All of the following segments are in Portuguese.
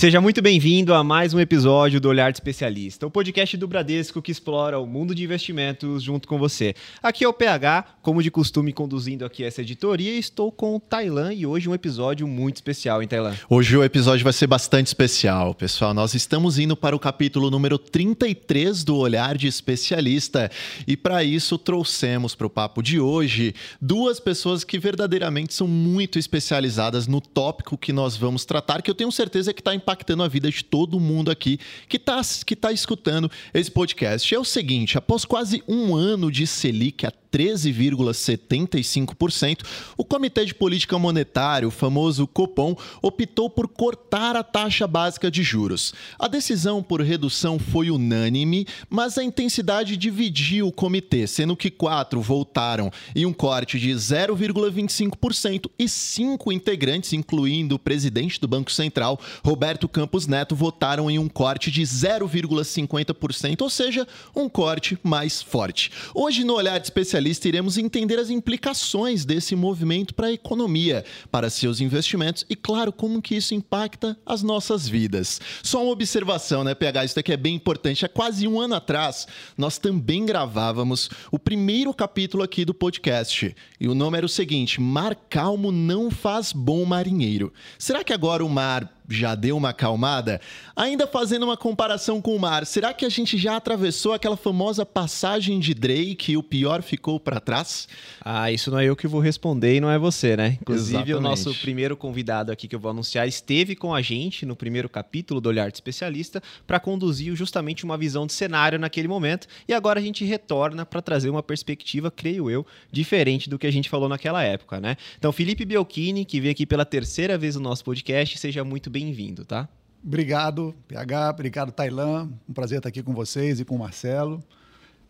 Seja muito bem-vindo a mais um episódio do Olhar de Especialista, o podcast do Bradesco que explora o mundo de investimentos junto com você. Aqui é o PH, como de costume, conduzindo aqui essa editoria, estou com o Tailan e hoje um episódio muito especial, hein, Tailan? Hoje o episódio vai ser bastante especial, pessoal. Nós estamos indo para o capítulo número 33 do Olhar de Especialista e para isso trouxemos para o papo de hoje duas pessoas que verdadeiramente são muito especializadas no tópico que nós vamos tratar, que eu tenho certeza que está em impactando a vida de todo mundo aqui que está que tá escutando esse podcast. É o seguinte: após quase um ano de Selic a 13,75%, o Comitê de Política Monetária, o famoso Copom, optou por cortar a taxa básica de juros. A decisão por redução foi unânime, mas a intensidade dividiu o comitê, sendo que quatro voltaram em um corte de 0,25% e cinco integrantes, incluindo o presidente do Banco Central, Roberto Campos Neto, votaram em um corte de 0,50%, ou seja, um corte mais forte. Hoje, no Olhar de Especialista, especialista, iremos entender as implicações desse movimento para a economia, para seus investimentos e, claro, como que isso impacta as nossas vidas. Só uma observação, né, PH? Isso aqui é bem importante. Há quase um ano atrás, nós também gravávamos o primeiro capítulo aqui do podcast. E o nome era o seguinte: Mar calmo não faz bom marinheiro. Será que agora o mar já deu uma acalmada? Ainda fazendo uma comparação com o mar, será que a gente já atravessou aquela famosa passagem de Drake e o pior ficou para trás? Ah, isso não é eu que vou responder e não é você, né? Inclusive, Exatamente. o nosso primeiro convidado aqui que eu vou anunciar esteve com a gente no primeiro capítulo do Olhar de Especialista para conduzir justamente uma visão de cenário naquele momento e agora a gente retorna para trazer uma perspectiva, creio eu, diferente do que a gente falou naquela época, né? Então, Felipe Bielchini, que veio aqui pela terceira vez no nosso podcast, seja muito bem bem-vindo, tá? Obrigado, PH, obrigado, Tailan. Um prazer estar aqui com vocês e com o Marcelo.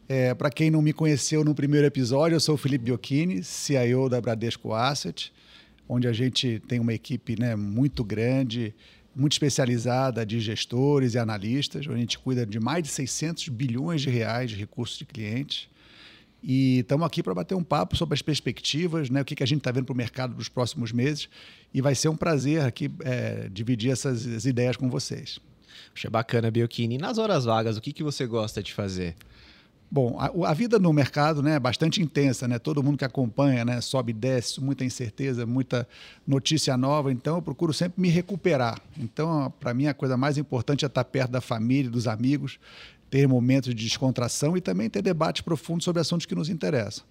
É, Para quem não me conheceu no primeiro episódio, eu sou o Felipe Biocchini, CIO da Bradesco Asset, onde a gente tem uma equipe né, muito grande, muito especializada de gestores e analistas, onde a gente cuida de mais de 600 bilhões de reais de recursos de clientes. E estamos aqui para bater um papo sobre as perspectivas, né, o que, que a gente está vendo para o mercado dos próximos meses. E vai ser um prazer aqui é, dividir essas ideias com vocês. Puxa, bacana, Biocchini. E nas horas vagas, o que, que você gosta de fazer? Bom, a, a, vida no mercado né, é bastante intensa, né? Todo mundo que acompanha, né, sobe e desce, muita incerteza, muita notícia nova. Então, eu procuro sempre me recuperar. Então, para mim, a coisa mais importante é estar perto da família, dos amigos, ter momentos de descontração e também ter debates profundos sobre assuntos que nos interessam.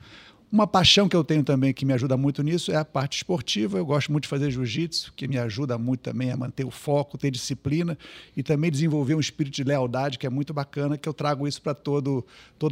Uma paixão que eu tenho também que me ajuda muito nisso é a parte esportiva. Eu gosto muito de fazer jiu-jitsu, que me ajuda muito também a manter o foco, ter disciplina e também desenvolver um espírito de lealdade que é muito bacana, que eu trago isso para toda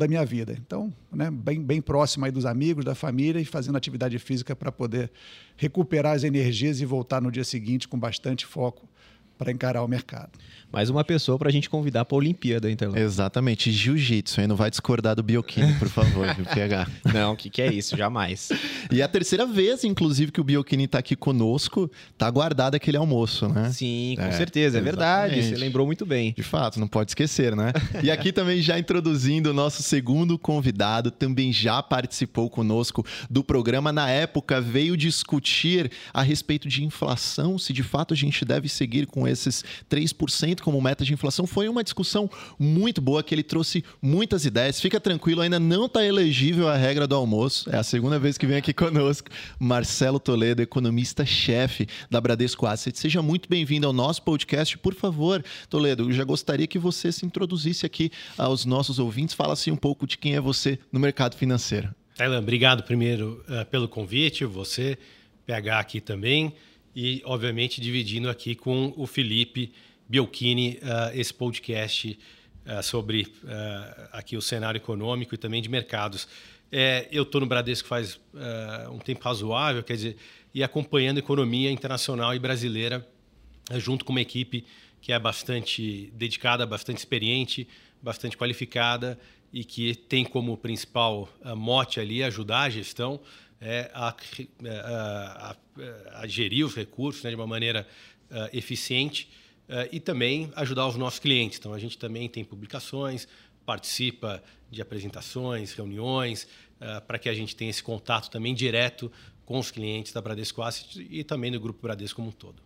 a minha vida. Então, né, bem bem próximo aí dos amigos, da família e fazendo atividade física para poder recuperar as energias e voltar no dia seguinte com bastante foco para encarar o mercado. Mais uma pessoa para a gente convidar para a Olimpíada, então. Exatamente. Jiu-jitsu, aí não vai discordar do Bioquini, por favor, PH? Não, o que, que é isso? Jamais. e é a terceira vez, inclusive, que o Bioquini está aqui conosco, tá guardado aquele almoço, né? Sim, com é, certeza, é verdade. Você lembrou muito bem. De fato, não pode esquecer, né? e aqui também já introduzindo o nosso segundo convidado, também já participou conosco do programa. Na época, veio discutir a respeito de inflação, se de fato a gente deve seguir com esses 3% como meta de inflação. Foi uma discussão muito boa que ele trouxe muitas ideias. Fica tranquilo, ainda não está elegível a regra do almoço. É a segunda vez que vem aqui conosco. Marcelo Toledo, economista-chefe da Bradesco Asset. Seja muito bem-vindo ao nosso podcast. Por favor, Toledo, eu já gostaria que você se introduzisse aqui aos nossos ouvintes. Fala assim um pouco de quem é você no mercado financeiro. Tailan, obrigado primeiro uh, pelo convite, você, PH aqui também e, obviamente, dividindo aqui com o Felipe Biolchini uh, esse podcast uh, sobre uh, aqui o cenário econômico e também de mercados. É, eu estou no Bradesco faz um tempo razoável, quer dizer, e acompanhando economia internacional e brasileira junto com uma equipe que é bastante dedicada, bastante experiente, bastante qualificada e que tem como principal mote ali ajudar a gestão é, a, é, a, a, a, gerir os recursos né, de uma maneira uh, eficiente uh, e também ajudar os nossos clientes. Então, a gente também tem publicações, participa de apresentações, reuniões, uh, para que a gente tenha esse contato também direto com os clientes da Bradesco Asset e também do Grupo Bradesco como um todo.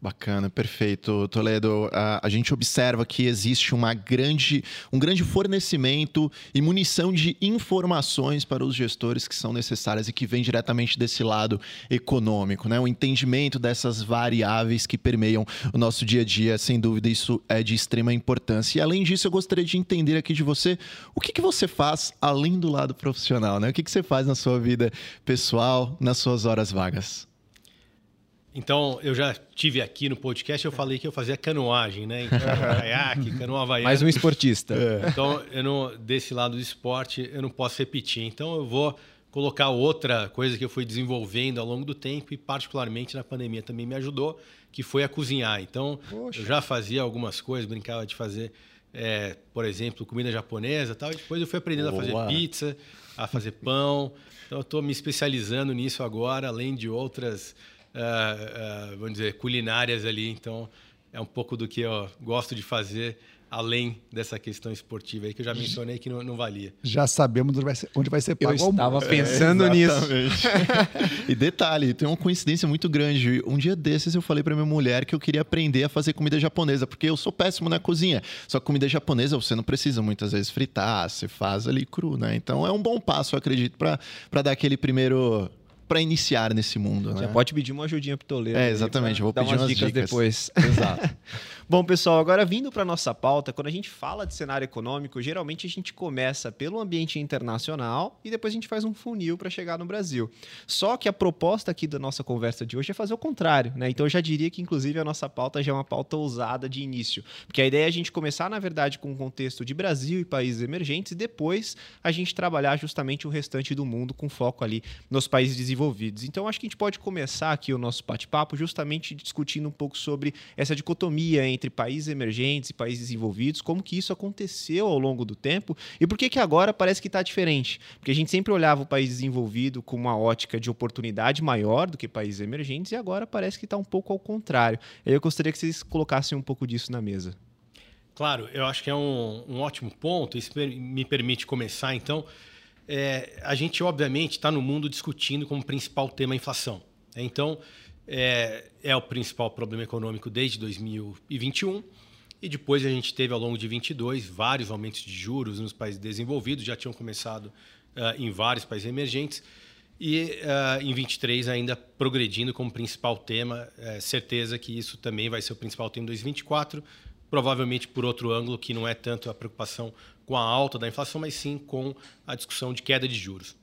Bacana, perfeito, Toledo. A, a, gente observa que existe uma grande, um grande fornecimento e munição de informações para os gestores que são necessárias e que vem diretamente desse lado econômico, né? O entendimento dessas variáveis que permeiam o nosso dia a dia, sem dúvida, isso é de extrema importância. E além disso, eu gostaria de entender aqui de você o que, que você faz além do lado profissional, né? O que, que você faz na sua vida pessoal, nas suas horas vagas? Então, eu já tive aqui no podcast, eu falei que eu fazia canoagem, né? Então, caiaque, canoa havaiana. Mais um esportista. É. Então, eu não, desse lado do esporte, eu não posso repetir. Então, eu vou colocar outra coisa que eu fui desenvolvendo ao longo do tempo e particularmente na pandemia também me ajudou, que foi a cozinhar. Então, Poxa. eu já fazia algumas coisas, brincava de fazer, é, por exemplo, comida japonesa tal, e depois eu fui aprendendo Boa. a fazer pizza, a fazer pão. Então, eu estou me especializando nisso agora, além de outras vamos dizer, culinárias ali. Então, é um pouco do que eu gosto de fazer, além dessa questão esportiva aí, que eu já mencionei que não, não valia. Já sabemos onde vai ser, onde vai ser pago. Eu estava pensando é, nisso. e detalhe, tem uma coincidência muito grande. Um dia desses eu falei para minha mulher que eu queria aprender a fazer comida japonesa, porque eu sou péssimo na cozinha. Só que comida japonesa você não precisa muitas vezes fritar, você faz ali cru, né? Então é um bom passo, eu acredito, para dar aquele primeiro para iniciar nesse mundo. Né? Já pode pedir uma ajudinha pro Toledo. É, exatamente. Vou pedir umas dicas, dicas depois. Exato. Bom, pessoal, agora vindo para nossa pauta, quando a gente fala de cenário econômico, geralmente a gente começa pelo ambiente internacional e depois a gente faz um funil para chegar no Brasil. Só que a proposta aqui da nossa conversa de hoje é fazer o contrário, né? Então eu já diria que inclusive a nossa pauta já é uma pauta ousada de início, porque a ideia é a gente começar na verdade com o contexto de Brasil e países emergentes e depois a gente trabalhar justamente o restante do mundo com foco ali nos países desenvolvidos. Então acho que a gente pode começar aqui o nosso bate-papo justamente discutindo um pouco sobre essa dicotomia entre países emergentes e países desenvolvidos, como que isso aconteceu ao longo do tempo e por que que agora parece que está diferente. Porque a gente sempre olhava o país desenvolvido com uma ótica de oportunidade maior do que países emergentes e agora parece que está um pouco ao contrário. Eu gostaria que vocês colocassem um pouco disso na mesa. Claro, eu acho que é um, um ótimo ponto. Isso me permite começar, então. É, a gente, obviamente, está no mundo discutindo como principal tema a inflação. Então, é, é o principal problema econômico desde 2021. E depois a gente teve, ao longo de 22, vários aumentos de juros nos países desenvolvidos, já tinham começado uh, em vários países emergentes. E uh, em 23 ainda progredindo como principal tema, é, certeza que isso também vai ser o principal tema em 2024, provavelmente por outro ângulo, que não é tanto a preocupação com a alta da inflação, mas sim com a discussão de queda de juros.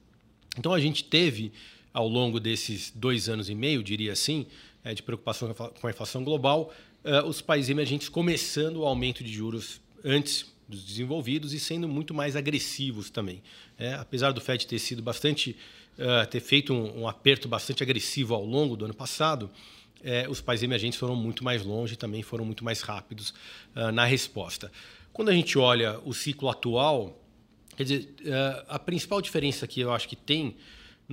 Então a gente teve ao longo desses dois anos e meio, diria assim, é, de preocupação com a inflação global, é, os países emergentes começando o aumento de juros antes dos desenvolvidos e sendo muito mais agressivos também. É, apesar do Fed ter sido bastante, uh, ter feito um, aperto bastante agressivo ao longo do ano passado, é, os países emergentes foram muito mais longe e também foram muito mais rápidos na resposta. Quando a gente olha o ciclo atual, quer dizer, a principal diferença que eu acho que tem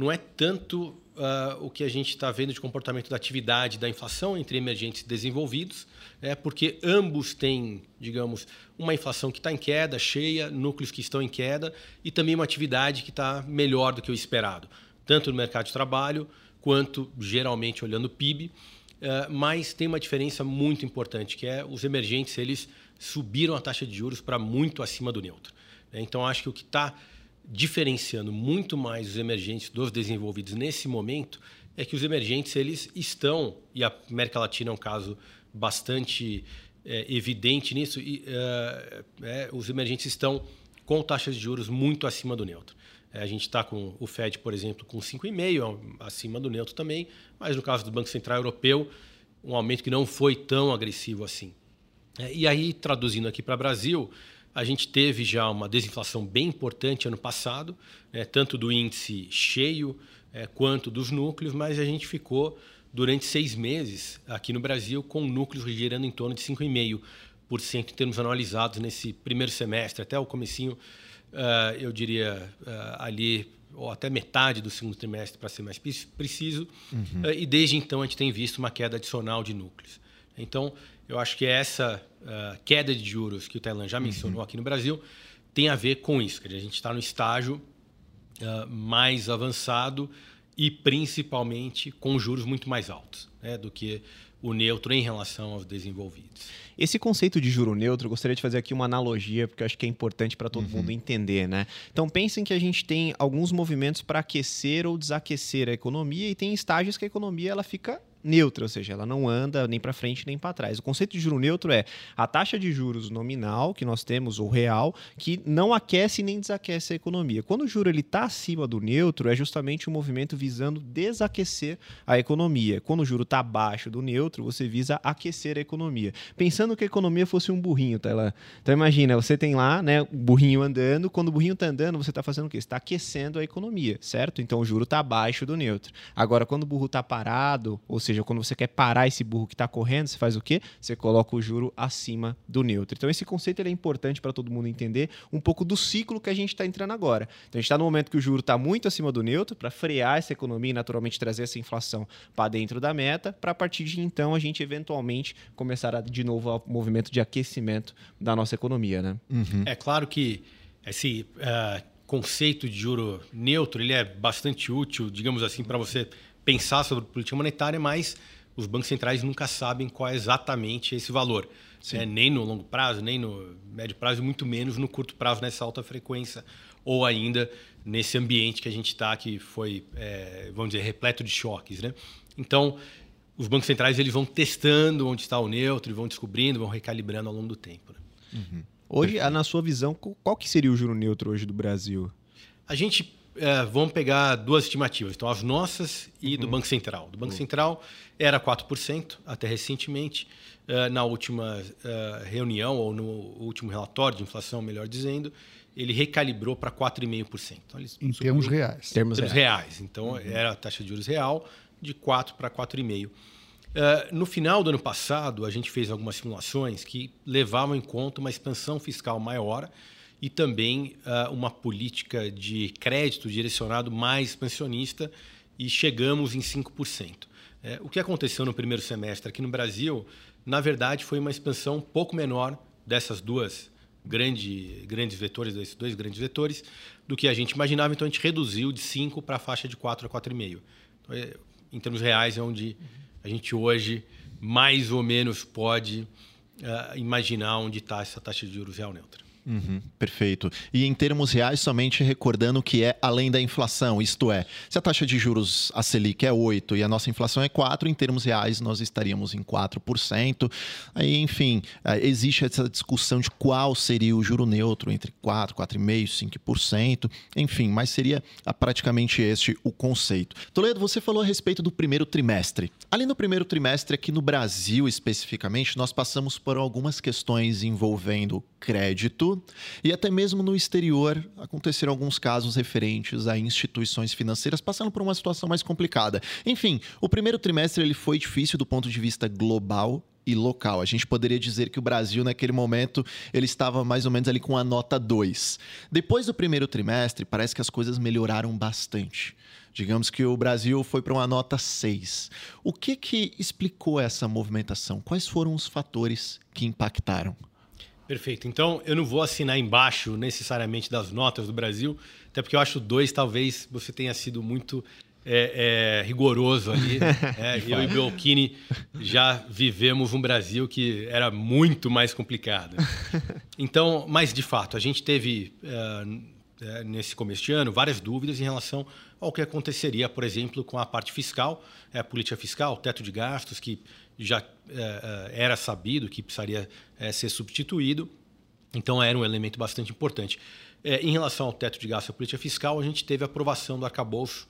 não é tanto uh, o que a gente está vendo de comportamento da atividade da inflação entre emergentes e desenvolvidos, é porque ambos têm, digamos, uma inflação que está em queda, cheia, núcleos que estão em queda e também uma atividade que está melhor do que o esperado, tanto no mercado de trabalho quanto geralmente olhando o PIB. Uh, ah, mas tem uma diferença muito importante, que é os emergentes eles subiram a taxa de juros para muito acima do neutro. Então acho que o que está diferenciando muito mais os emergentes dos desenvolvidos nesse momento é que os emergentes eles estão e a América Latina é um caso bastante é, evidente nisso e é, é, os emergentes estão com taxas de juros muito acima do neutro. É, a gente está com o Fed, por exemplo, com 5,5 acima do neutro também, mas no caso do Banco Central Europeu um aumento que não foi tão agressivo assim. É, e aí traduzindo aqui para Brasil a gente teve já uma desinflação bem importante ano passado, né, tanto do índice cheio é, quanto dos núcleos, mas a gente ficou durante seis meses aqui no Brasil com núcleos girando em torno de 5,5% em termos anualizados nesse primeiro semestre, até o comecinho, uh, eu diria, uh, ali, ou até metade do segundo trimestre, para ser mais preciso, uhum. uh, e desde então a gente tem visto uma queda adicional de núcleos. Então, eu acho que essa uh, queda de juros que o Thailand já mencionou uhum. aqui no Brasil tem a ver com isso. Dizer, a gente está no estágio uh, mais avançado e principalmente com juros muito mais altos. né, do que o neutro em relação aos desenvolvidos. Esse conceito de juro neutro, eu gostaria de fazer aqui uma analogia, porque eu acho que é importante para todo uhum. mundo entender, né? Então pensem que a gente tem alguns movimentos para aquecer ou desaquecer a economia e tem estágios que a economia ela fica neutra, ou seja, ela não anda nem para frente nem para trás. O conceito de juro neutro é a taxa de juros nominal que nós temos ou real que não aquece nem desaquece a economia. Quando o juro está acima do neutro, é justamente um movimento visando desaquecer a economia. Quando o juro está abaixo do neutro, você visa aquecer a economia. Pensando que a economia fosse um burrinho, tá. Então imagina, você tem lá, né, o burrinho andando, quando o burrinho está andando, você está fazendo o quê? Está aquecendo a economia, certo? Então o juro está abaixo do neutro. Agora quando o burro está parado, ou seja, seja, quando você quer parar esse burro que está correndo, você faz o quê? Você coloca o juro acima do neutro. Então, esse conceito é importante para todo mundo entender um pouco do ciclo que a gente está entrando agora. Então, a gente está no momento que o juro está muito acima do neutro para frear essa economia e naturalmente trazer essa inflação para dentro da meta, para a partir de então a gente eventualmente começar a, de novo o movimento de aquecimento da nossa economia. Né? Uhum. É claro que esse uh, conceito de juro neutro ele é bastante útil, digamos assim, para você pensar sobre política monetária, mas os bancos centrais nunca sabem qual é exatamente esse valor. É, nem no longo prazo, nem no médio prazo, muito menos no curto prazo nessa alta frequência, ou ainda nesse ambiente que a gente está, que foi, é, vamos dizer, repleto de choques. Né? Então, os bancos centrais eles vão testando onde está o neutro, vão descobrindo, vão recalibrando ao longo do tempo. Né? Uhum. Hoje, na sua visão, qual que seria o juro neutro hoje do Brasil? A gente é, vamos pegar duas estimativas. Então, as nossas e uhum. do Banco Central. Do Banco uhum. Central era 4%, até recentemente. Uh, na última uh, reunião, ou no último relatório de inflação, melhor dizendo, ele recalibrou para 4,5%. Então, em termos reais. Termos, termos reais. reais. Então, uhum. era a taxa de juros real de 4 para 4,5%. Uh, no final do ano passado, a gente fez algumas simulações que levavam em conta uma expansão fiscal maior e também uh, uma política de crédito direcionado mais expansionista e chegamos em 5%. É, o que aconteceu no primeiro semestre aqui no Brasil, na verdade, foi uma expansão um pouco menor dessas duas grande, grandes vetores, desses dois grandes vetores, do que a gente imaginava. Então, a gente reduziu de 5 para a faixa de 4 a 4,5. Então, é, em termos reais, é onde a gente hoje mais ou menos pode uh, imaginar onde está essa taxa de juros real neutra. Uhum, perfeito. E em termos reais, somente recordando que é além da inflação, isto é, se a taxa de juros, a Selic é 8 e a nossa inflação é 4, em termos reais nós estaríamos em 4%. Aí, enfim, eh, existe essa discussão de qual seria o juro neutro entre 4, 4,5%, 5%, enfim, mas seria ah, praticamente este o conceito. Toledo, você falou a respeito do primeiro trimestre. Ali no primeiro trimestre, aqui no Brasil especificamente, nós passamos por algumas questões envolvendo crédito e até mesmo no exterior aconteceram alguns casos referentes a instituições financeiras passando por uma situação mais complicada. Enfim, o primeiro trimestre ele foi difícil do ponto de vista global e local. A gente poderia dizer que o Brasil, naquele momento, ele estava mais ou menos ali com a nota 2. Depois do primeiro trimestre, parece que as coisas melhoraram bastante. Digamos que o Brasil foi para uma nota 6. O que, que explicou essa movimentação? Quais foram os fatores que impactaram? Perfeito. Então, eu não vou assinar embaixo necessariamente das notas do Brasil, até porque eu acho dois, talvez você tenha sido muito é, é, rigoroso ali. é, eu e Belchini já vivemos um Brasil que era muito mais complicado. Então, mas de fato, a gente teve é, nesse começo de ano várias dúvidas em relação ao que aconteceria, por exemplo, com a parte fiscal, é, a política fiscal, o teto de gastos, que já é, é, era sabido que precisaria é, ser substituído. Então, era um elemento bastante importante. em relação ao teto de gasto e política fiscal, a gente teve a aprovação do arcabouço.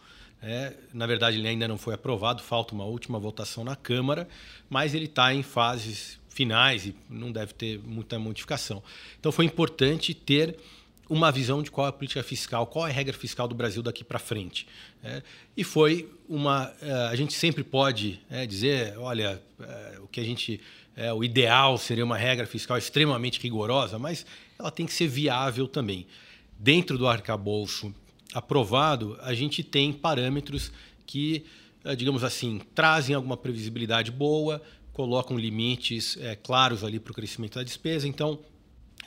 Na verdade, ele ainda não foi aprovado, falta uma última votação na Câmara, mas ele está em fases finais e não deve ter muita modificação. Então, foi importante ter uma visão de qual é a política fiscal, qual é a regra fiscal do Brasil daqui para frente. É, e foi uma. É, a gente sempre pode é, dizer, olha, é, o que a gente. É, o ideal seria uma regra fiscal extremamente rigorosa, mas ela tem que ser viável também. Dentro do arcabouço aprovado, a gente tem parâmetros que, digamos assim, trazem alguma previsibilidade boa, colocam limites claros ali para o crescimento da despesa. Então,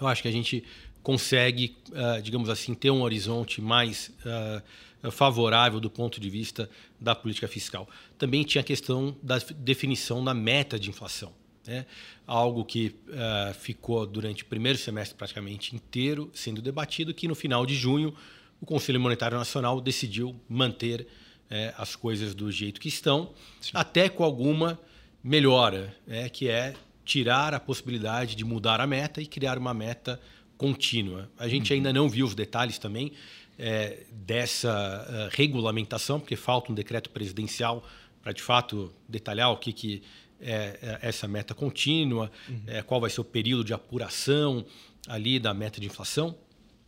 eu acho que a gente consegue, uh, digamos assim, ter um horizonte mais uh, favorável do ponto de vista da política fiscal. Também tinha a questão da definição da meta de inflação. Né? Algo que uh, ficou durante o primeiro semestre praticamente inteiro sendo debatido, que no final de junho o Conselho Monetário Nacional decidiu manter é, as coisas do jeito que estão, Sim. até com alguma melhora, é, que é tirar a possibilidade de mudar a meta e criar uma meta contínua. A gente uhum. ainda não viu os detalhes também é, dessa uh, regulamentação, porque falta um decreto presidencial para de fato detalhar o que, que é, é essa meta contínua, uhum. é, qual vai ser o período de apuração ali da meta de inflação,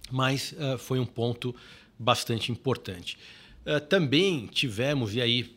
mas uh, foi um ponto bastante importante. Uh, também tivemos, e aí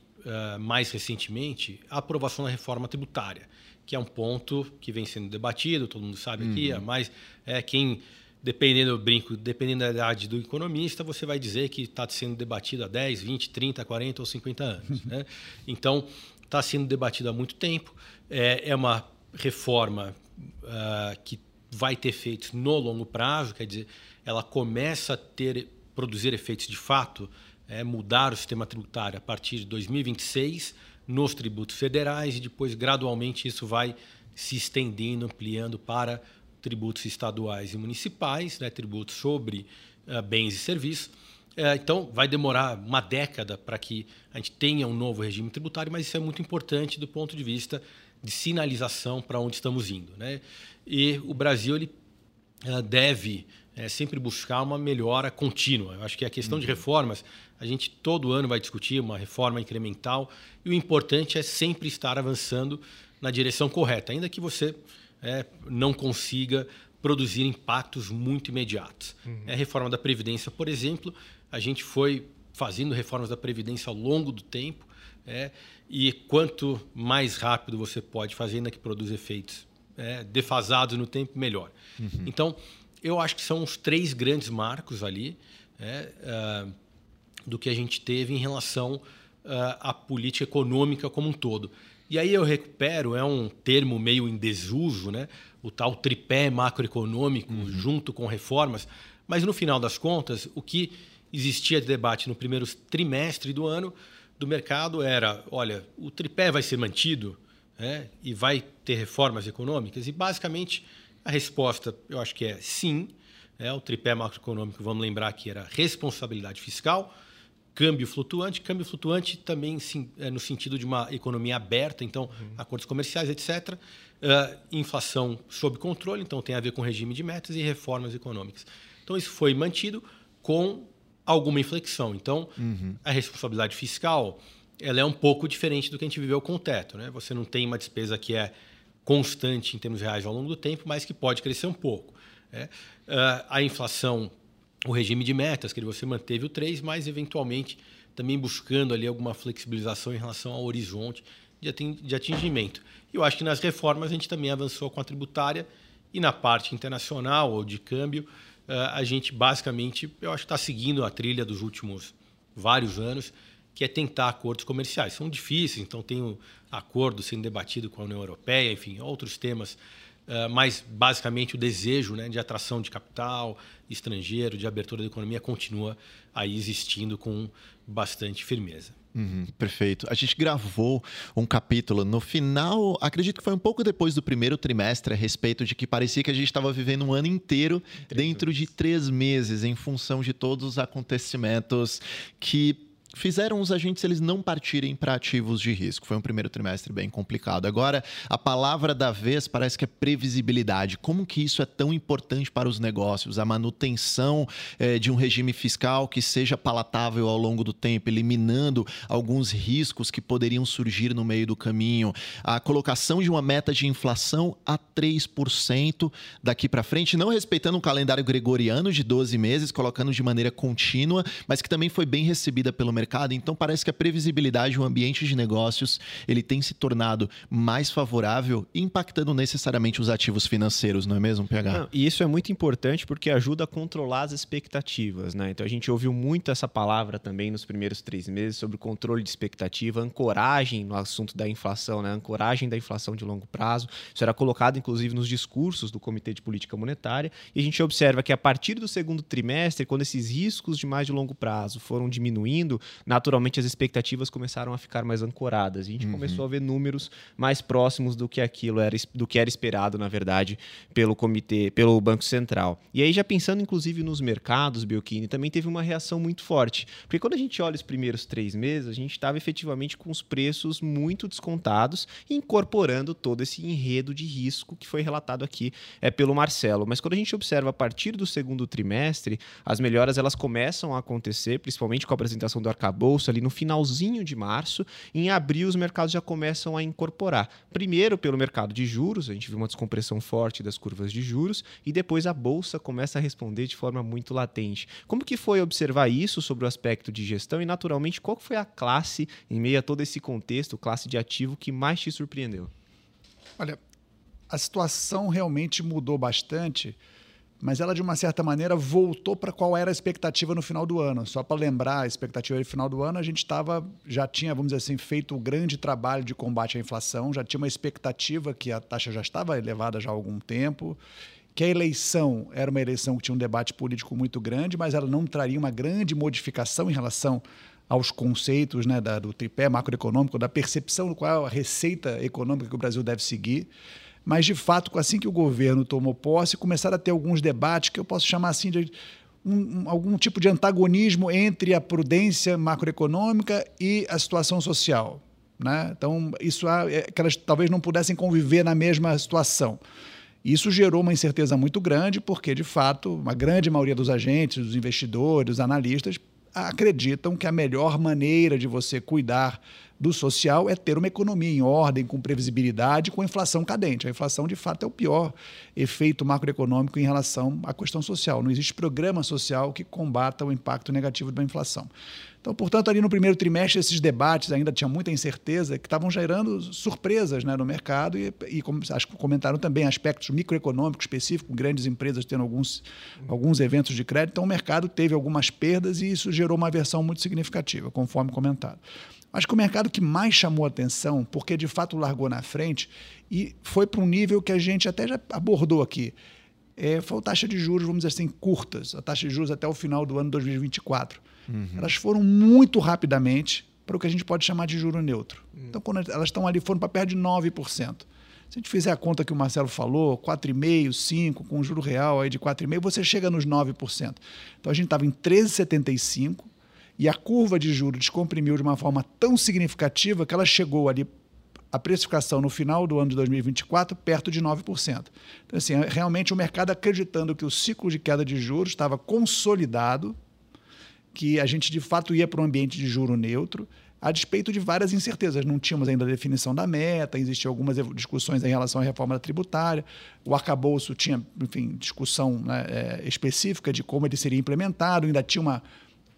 mais recentemente, a aprovação da reforma tributária que é um ponto que vem sendo debatido, todo mundo sabe aqui, uhum. mas é quem dependendo do brinco, dependendo da idade do economista, você vai dizer que está sendo debatido há 10, 20, 30, 40 ou 50 anos. Né? Então, está sendo debatido há muito tempo. É, é uma reforma uh, que vai ter efeitos no longo prazo, quer dizer, ela começa a ter produzir efeitos de fato, é, mudar o sistema tributário a partir de 2026 nos tributos federais e depois gradualmente isso vai se estendendo, ampliando para tributos estaduais e municipais, né, tributos sobre uh, bens e serviços. Uh, então, vai demorar uma década para que a gente tenha um novo regime tributário, mas isso é muito importante do ponto de vista de sinalização para onde estamos indo. Né? E o Brasil ele, uh, deve é, sempre buscar uma melhora contínua. Eu acho que a questão uhum. de reformas, a gente todo ano vai discutir uma reforma incremental e o importante é sempre estar avançando na direção correta, ainda que você é, não consiga produzir impactos muito imediatos. Uhum. É a reforma da Previdência, por exemplo, a gente foi fazendo reformas da Previdência ao longo do tempo, é, e quanto mais rápido você pode fazer, ainda que produza efeitos é, defasados no tempo, melhor. Uhum. Então, eu acho que são os três grandes marcos ali uh, do que a gente teve em relação uh, à política econômica como um todo. E aí eu recupero, é um termo meio em desuso, né? o tal tripé macroeconômico uhum. junto com reformas, mas no final das contas, o que existia de debate no primeiro trimestre do ano do mercado era, olha, o tripé vai ser mantido né? e vai ter reformas econômicas, e basicamente a resposta, eu acho que é sim. É, o tripé macroeconômico, vamos lembrar que era responsabilidade fiscal, câmbio flutuante. Câmbio flutuante também sim, é no sentido de uma economia aberta, então uhum. acordos comerciais, etc. Uh, ah, inflação sob controle, então tem a ver com regime de metas e reformas econômicas. Então isso foi mantido com alguma inflexão. Então uhum. a responsabilidade fiscal ela é um pouco diferente do que a gente viveu com o teto. Né? Você não tem uma despesa que é constante em termos reais ao longo do tempo, mas que pode crescer um pouco. Né? Uh, a inflação, o regime de metas, que você manteve o 3, mas eventualmente também buscando ali alguma flexibilização em relação ao horizonte de atingimento. E eu acho que nas reformas a gente também avançou com a tributária e na parte internacional ou de câmbio, uh, a gente basicamente, eu acho que está seguindo a trilha dos últimos vários anos, que é tentar acordos comerciais. São difíceis, então tem um acordo sendo debatido com a União Europeia, enfim, outros temas, uh, mas basicamente o desejo né, de atração de capital estrangeiro, de abertura da economia, continua aí existindo com bastante firmeza. Uhum, perfeito. A gente gravou um capítulo no final, acredito que foi um pouco depois do primeiro trimestre, a respeito de que parecia que a gente estava vivendo um ano inteiro dentro de três meses, em função de todos os acontecimentos que fizeram os agentes eles não partirem para ativos de risco. Foi um primeiro trimestre bem complicado. Agora, a palavra da vez parece que é previsibilidade. Como que isso é tão importante para os negócios? A manutenção eh, de um regime fiscal que seja palatável ao longo do tempo, eliminando alguns riscos que poderiam surgir no meio do caminho. A colocação de uma meta de inflação a 3% daqui para frente, não respeitando um calendário gregoriano de 12 meses, colocando de maneira contínua, mas que também foi bem recebida pelo mercado, então parece que a previsibilidade, o ambiente de negócios, ele tem se tornado mais favorável, impactando necessariamente os ativos financeiros, não é mesmo, PH? Não, e isso é muito importante porque ajuda a controlar as expectativas, né? Então a gente ouviu muito essa palavra também nos primeiros três meses sobre controle de expectativa, ancoragem no assunto da inflação, né? Ancoragem da inflação de longo prazo. Isso era colocado, inclusive, nos discursos do Comitê de Política Monetária. E a gente observa que a partir do segundo trimestre, quando esses riscos de mais de longo prazo foram diminuindo, naturalmente as expectativas começaram a ficar mais ancoradas. E a gente uhum. começou a ver números mais próximos do que aquilo era, do que era esperado, na verdade, pelo comitê, pelo Banco Central. E aí, já pensando, inclusive, nos mercados, Biocchini, também teve uma reação muito forte. Porque quando a gente olha os primeiros três meses, a gente estava efetivamente com os preços muito descontados, incorporando todo esse enredo de risco que foi relatado aqui é, pelo Marcelo. Mas quando a gente observa a partir do segundo trimestre, as melhoras elas começam a acontecer, principalmente com a apresentação do arcabouço ali no finalzinho de março. Em abril, os mercados já começam a incorporar. Primeiro pelo mercado de juros, a gente viu uma descompressão forte das curvas de juros, e depois a bolsa começa a responder de forma muito latente. Como que foi observar isso sobre o aspecto de gestão e, naturalmente, qual foi a classe, em meio a todo esse contexto, classe de ativo que mais te surpreendeu? Olha, a situação realmente mudou bastante, mas ela, de uma certa maneira, voltou para qual era a expectativa no final do ano. Só para lembrar, a expectativa no final do ano, a gente estava, já tinha, vamos dizer assim, feito o um grande trabalho de combate à inflação, já tinha uma expectativa que a taxa já estava elevada já há algum tempo, que a eleição era uma eleição que tinha um debate político muito grande, mas ela não traria uma grande modificação em relação aos conceitos né, da, do tripé macroeconômico, da percepção do qual a receita econômica que o Brasil deve seguir. Mas, de fato, assim que o governo tomou posse, começaram a ter alguns debates que eu posso chamar assim de um, um, algum tipo de antagonismo entre a prudência macroeconômica e a situação social. Né? Então, isso é que elas talvez não pudessem conviver na mesma situação. Isso gerou uma incerteza muito grande, porque, de fato, uma grande maioria dos agentes, dos investidores, dos analistas, acreditam que a melhor maneira de você cuidar do social é ter uma economia em ordem, com previsibilidade, com inflação cadente. A inflação, de fato, é o pior efeito macroeconômico em relação à questão social. Não existe programa social que combata o impacto negativo da inflação. Então, portanto, ali no primeiro trimestre, esses debates ainda tinha muita incerteza, que estavam gerando surpresas né, no mercado e, e como, acho que comentaram também aspectos microeconômicos específicos, grandes empresas tendo alguns, alguns eventos de crédito. Então, o mercado teve algumas perdas e isso gerou uma aversão muito significativa, conforme comentado. Acho que o mercado que mais chamou atenção, porque de fato largou na frente e foi para um nível que a gente até já abordou aqui, é, foi a taxa de juros, vamos dizer assim, curtas, a taxa de juros até o final do ano 2024. Uhum. Elas foram muito rapidamente para o que a gente pode chamar de juro neutro. Uhum. Então, quando elas estão ali, foram para perto de 9%. Se a gente fizer a conta que o Marcelo falou, 4,5%, 5%, com juro real aí de 4,5%, você chega nos 9%. Então, a gente estava em 13,75%, e a curva de juros descomprimiu de uma forma tão significativa que ela chegou ali a precificação no final do ano de 2024 perto de 9%. Então, assim, é realmente o mercado acreditando que o ciclo de queda de juros estava consolidado, que a gente de fato ia para um ambiente de juro neutro, a despeito de várias incertezas. Não tínhamos ainda a definição da meta, existiam algumas discussões em relação à reforma tributária, o arcabouço tinha, enfim, discussão né, é, específica de como ele seria implementado, ainda tinha uma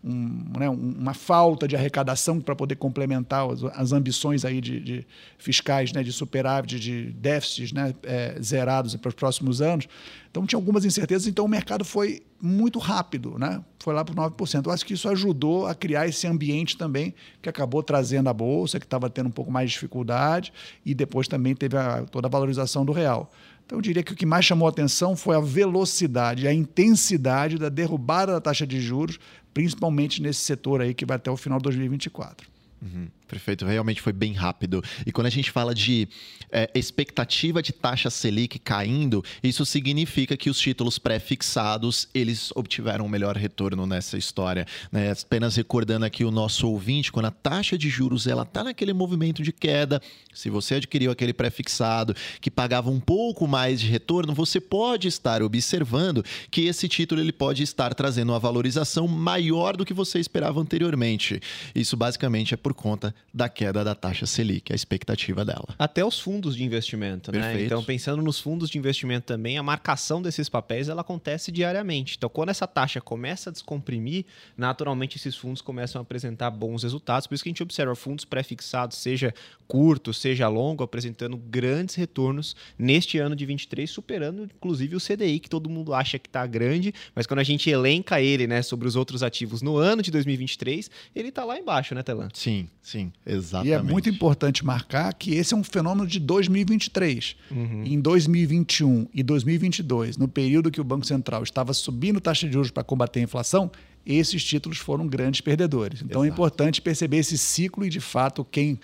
um, né, uma falta de arrecadação para poder complementar as, as ambições aí de, de, fiscais, né, de superávit, de déficits né, é, zerados para os próximos anos. Então tinha algumas incertezas, então o mercado foi muito rápido, né? foi lá para 9%. Eu acho que isso ajudou a criar esse ambiente também que acabou trazendo a Bolsa, que estava tendo um pouco mais de dificuldade, e depois também teve a, toda a valorização do real. Então, eu diria que o que mais chamou a atenção foi a velocidade, a intensidade da derrubada da taxa de juros, principalmente nesse setor aí que vai até o final de 2024. Uhum. Perfeito, realmente foi bem rápido. E quando a gente fala de é, expectativa de taxa Selic caindo, isso significa que os títulos pré-fixados eles obtiveram um melhor retorno nessa história. Né? Apenas recordando aqui o nosso ouvinte, quando a taxa de juros ela está naquele movimento de queda, se você adquiriu aquele pré-fixado que pagava um pouco mais de retorno, você pode estar observando que esse título ele pode estar trazendo uma valorização maior do que você esperava anteriormente. Isso basicamente é por conta da queda da taxa Selic, a expectativa dela. Até os fundos de investimento, né? Perfeito. né? Então, pensando nos fundos de investimento também, a marcação desses papéis ela acontece diariamente. Então, quando essa taxa começa a descomprimir, naturalmente esses fundos começam a apresentar bons resultados. Por isso que a gente observa fundos pré-fixados, seja curto, seja longo, apresentando grandes retornos neste ano de 23, superando inclusive o CDI, que todo mundo acha que está grande, mas quando a gente elenca ele, né, sobre os outros ativos no ano de 2023, ele está lá embaixo, né, Telan? Sim, sim, exatamente. E é muito importante marcar que esse é um fenômeno de 2023. Uhum. Em 2021 e 2022, no período que o Banco Central estava subindo taxa de juros para combater a inflação, esses títulos foram grandes perdedores. Então é Exato. é importante perceber esse ciclo e, de fato, quem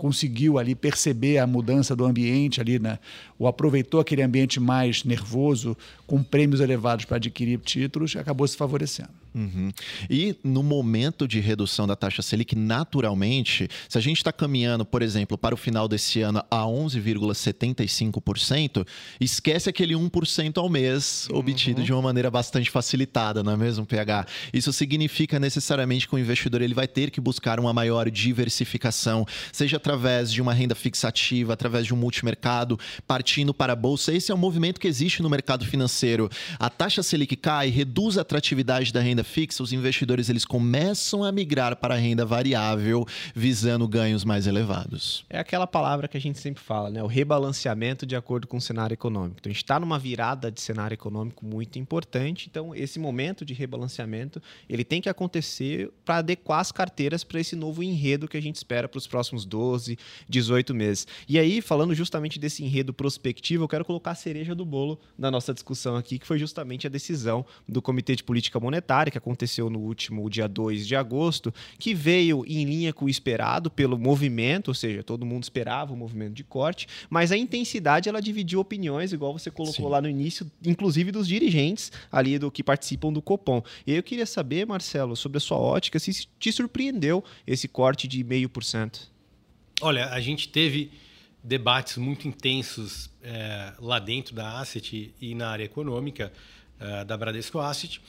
conseguiu ali perceber a mudança do ambiente ali, né? ou aproveitou aquele ambiente mais nervoso, com prêmios elevados para adquirir títulos, acabou se favorecendo. Uhum. E no momento de redução da taxa Selic, naturalmente, se a gente está caminhando, por exemplo, para o final desse ano a 11,75%, esquece aquele 1% ao mês obtido uhum. de uma maneira bastante facilitada, não é mesmo, PH? Isso significa necessariamente que o investidor ele vai ter que buscar uma maior diversificação, seja através de uma renda fixativa, através de um multimercado, partindo para a bolsa. Esse é um movimento que existe no mercado financeiro. A taxa Selic cai, reduz a atratividade da renda renda fixa, os investidores eles começam a migrar para a renda variável, visando ganhos mais elevados. É aquela palavra que a gente sempre fala, né? O rebalanceamento de acordo com o cenário econômico. Então, a gente está numa virada de cenário econômico muito importante. Então, esse momento de rebalanceamento ele tem que acontecer para adequar as carteiras para esse novo enredo que a gente espera para os próximos 12, 18 meses. E aí, falando justamente desse enredo prospectivo, eu quero colocar a cereja do bolo da nossa discussão aqui, que foi justamente a decisão do Comitê de Política Monetária que aconteceu no último dia 2 de agosto, que veio em linha com o esperado pelo movimento, ou seja, todo mundo esperava o movimento de corte, mas a intensidade ela dividiu opiniões, igual você colocou Sim. lá no início, inclusive dos dirigentes ali do que participam do Copom. E eu queria saber, Marcelo, sobre a sua ótica, se te surpreendeu esse corte de meio por cento. Olha, a gente teve debates muito intensos é, lá dentro da Asset e na área econômica é, da Bradesco Asset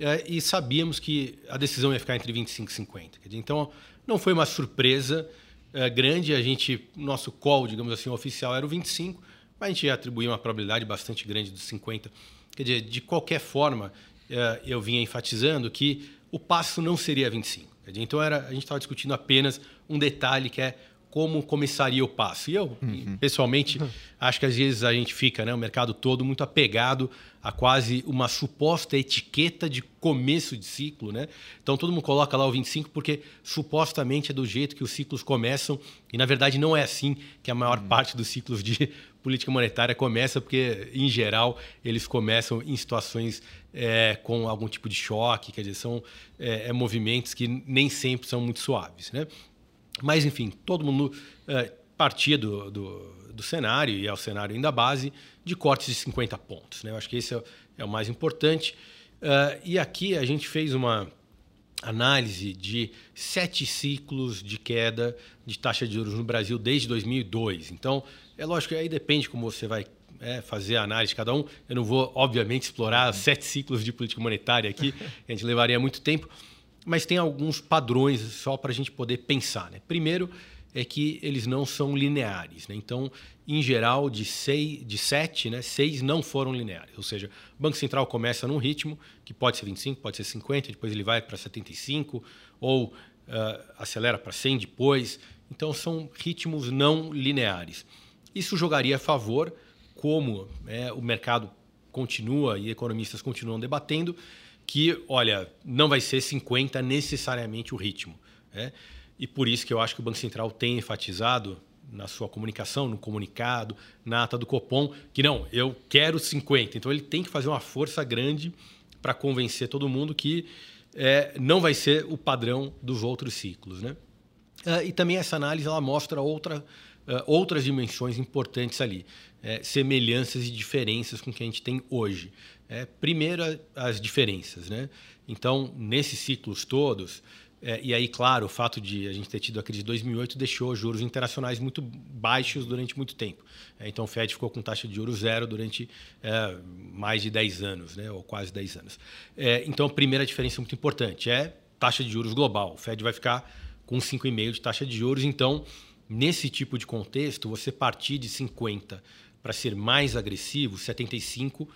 é, e sabíamos que a decisão ia ficar entre 25 e 50. Então, não foi uma surpresa é, grande. A gente, nosso call, digamos assim, oficial era o 25, mas a gente ia atribuir uma probabilidade bastante grande dos 50. Quer dizer, de qualquer forma, é, eu vinha enfatizando que o passo não seria 25. Dizer, então, era, a gente estava discutindo apenas um detalhe que é como começaria o passo. E eu, uhum. pessoalmente, uhum. acho que às vezes a gente fica, né, o mercado todo, muito apegado a quase uma suposta etiqueta de começo de ciclo. Né? Então todo mundo coloca lá o 25 porque supostamente é do jeito que os ciclos começam, e na verdade não é assim que a maior uhum. parte dos ciclos de política monetária começa, porque, em geral, eles começam em situações é, com algum tipo de choque, quer dizer, são é, é, movimentos que nem sempre são muito suaves. Né? Mas, enfim, todo mundo é, partia do, do, do, cenário, e é o cenário ainda base, de cortes de 50 pontos. Né? Eu acho que esse é, é o mais importante. Uh, e aqui a gente fez uma análise de sete ciclos de queda de taxa de juros no Brasil desde 2002. Então, é lógico que aí depende como você vai é, fazer a análise de cada um. Eu não vou, obviamente, explorar sete ciclos de política monetária aqui, a gente levaria muito tempo mas tem alguns padrões só para a gente poder pensar. Né? Primeiro é que eles não são lineares. Né? Então, em geral, de, seis, de sete, né, seis não foram lineares. Ou seja, o Banco Central começa num ritmo que pode ser 25, pode ser 50, depois ele vai para 75, ou uh, acelera para 100 depois. Então, são ritmos não lineares. Isso jogaria a favor, como é, o mercado continua e economistas continuam debatendo, que, olha, não vai ser 50 necessariamente o ritmo. Né? E por isso que eu acho que o Banco Central tem enfatizado na sua comunicação, no comunicado, na ata do Copom, que não, eu quero 50. Então ele tem que fazer uma força grande para convencer todo mundo que é, não vai ser o padrão dos outros ciclos. Né? Uh, e também essa análise ela mostra outra, uh, outras dimensões importantes ali, é, semelhanças e diferenças com o que a gente tem hoje. É, primeiro, as diferenças. Né? Então, nesses ciclos todos, é, e aí, claro, o fato de a gente ter tido a crise de 2008 deixou juros internacionais muito baixos durante muito tempo. É, então, o Fed ficou com taxa de juros zero durante é, mais de 10 anos, né? ou quase 10 anos. É, então, a primeira diferença muito importante é taxa de juros global. O Fed vai ficar com 5,5% de taxa de juros. Então, nesse tipo de contexto, você partir de 50 para ser mais agressivo, 75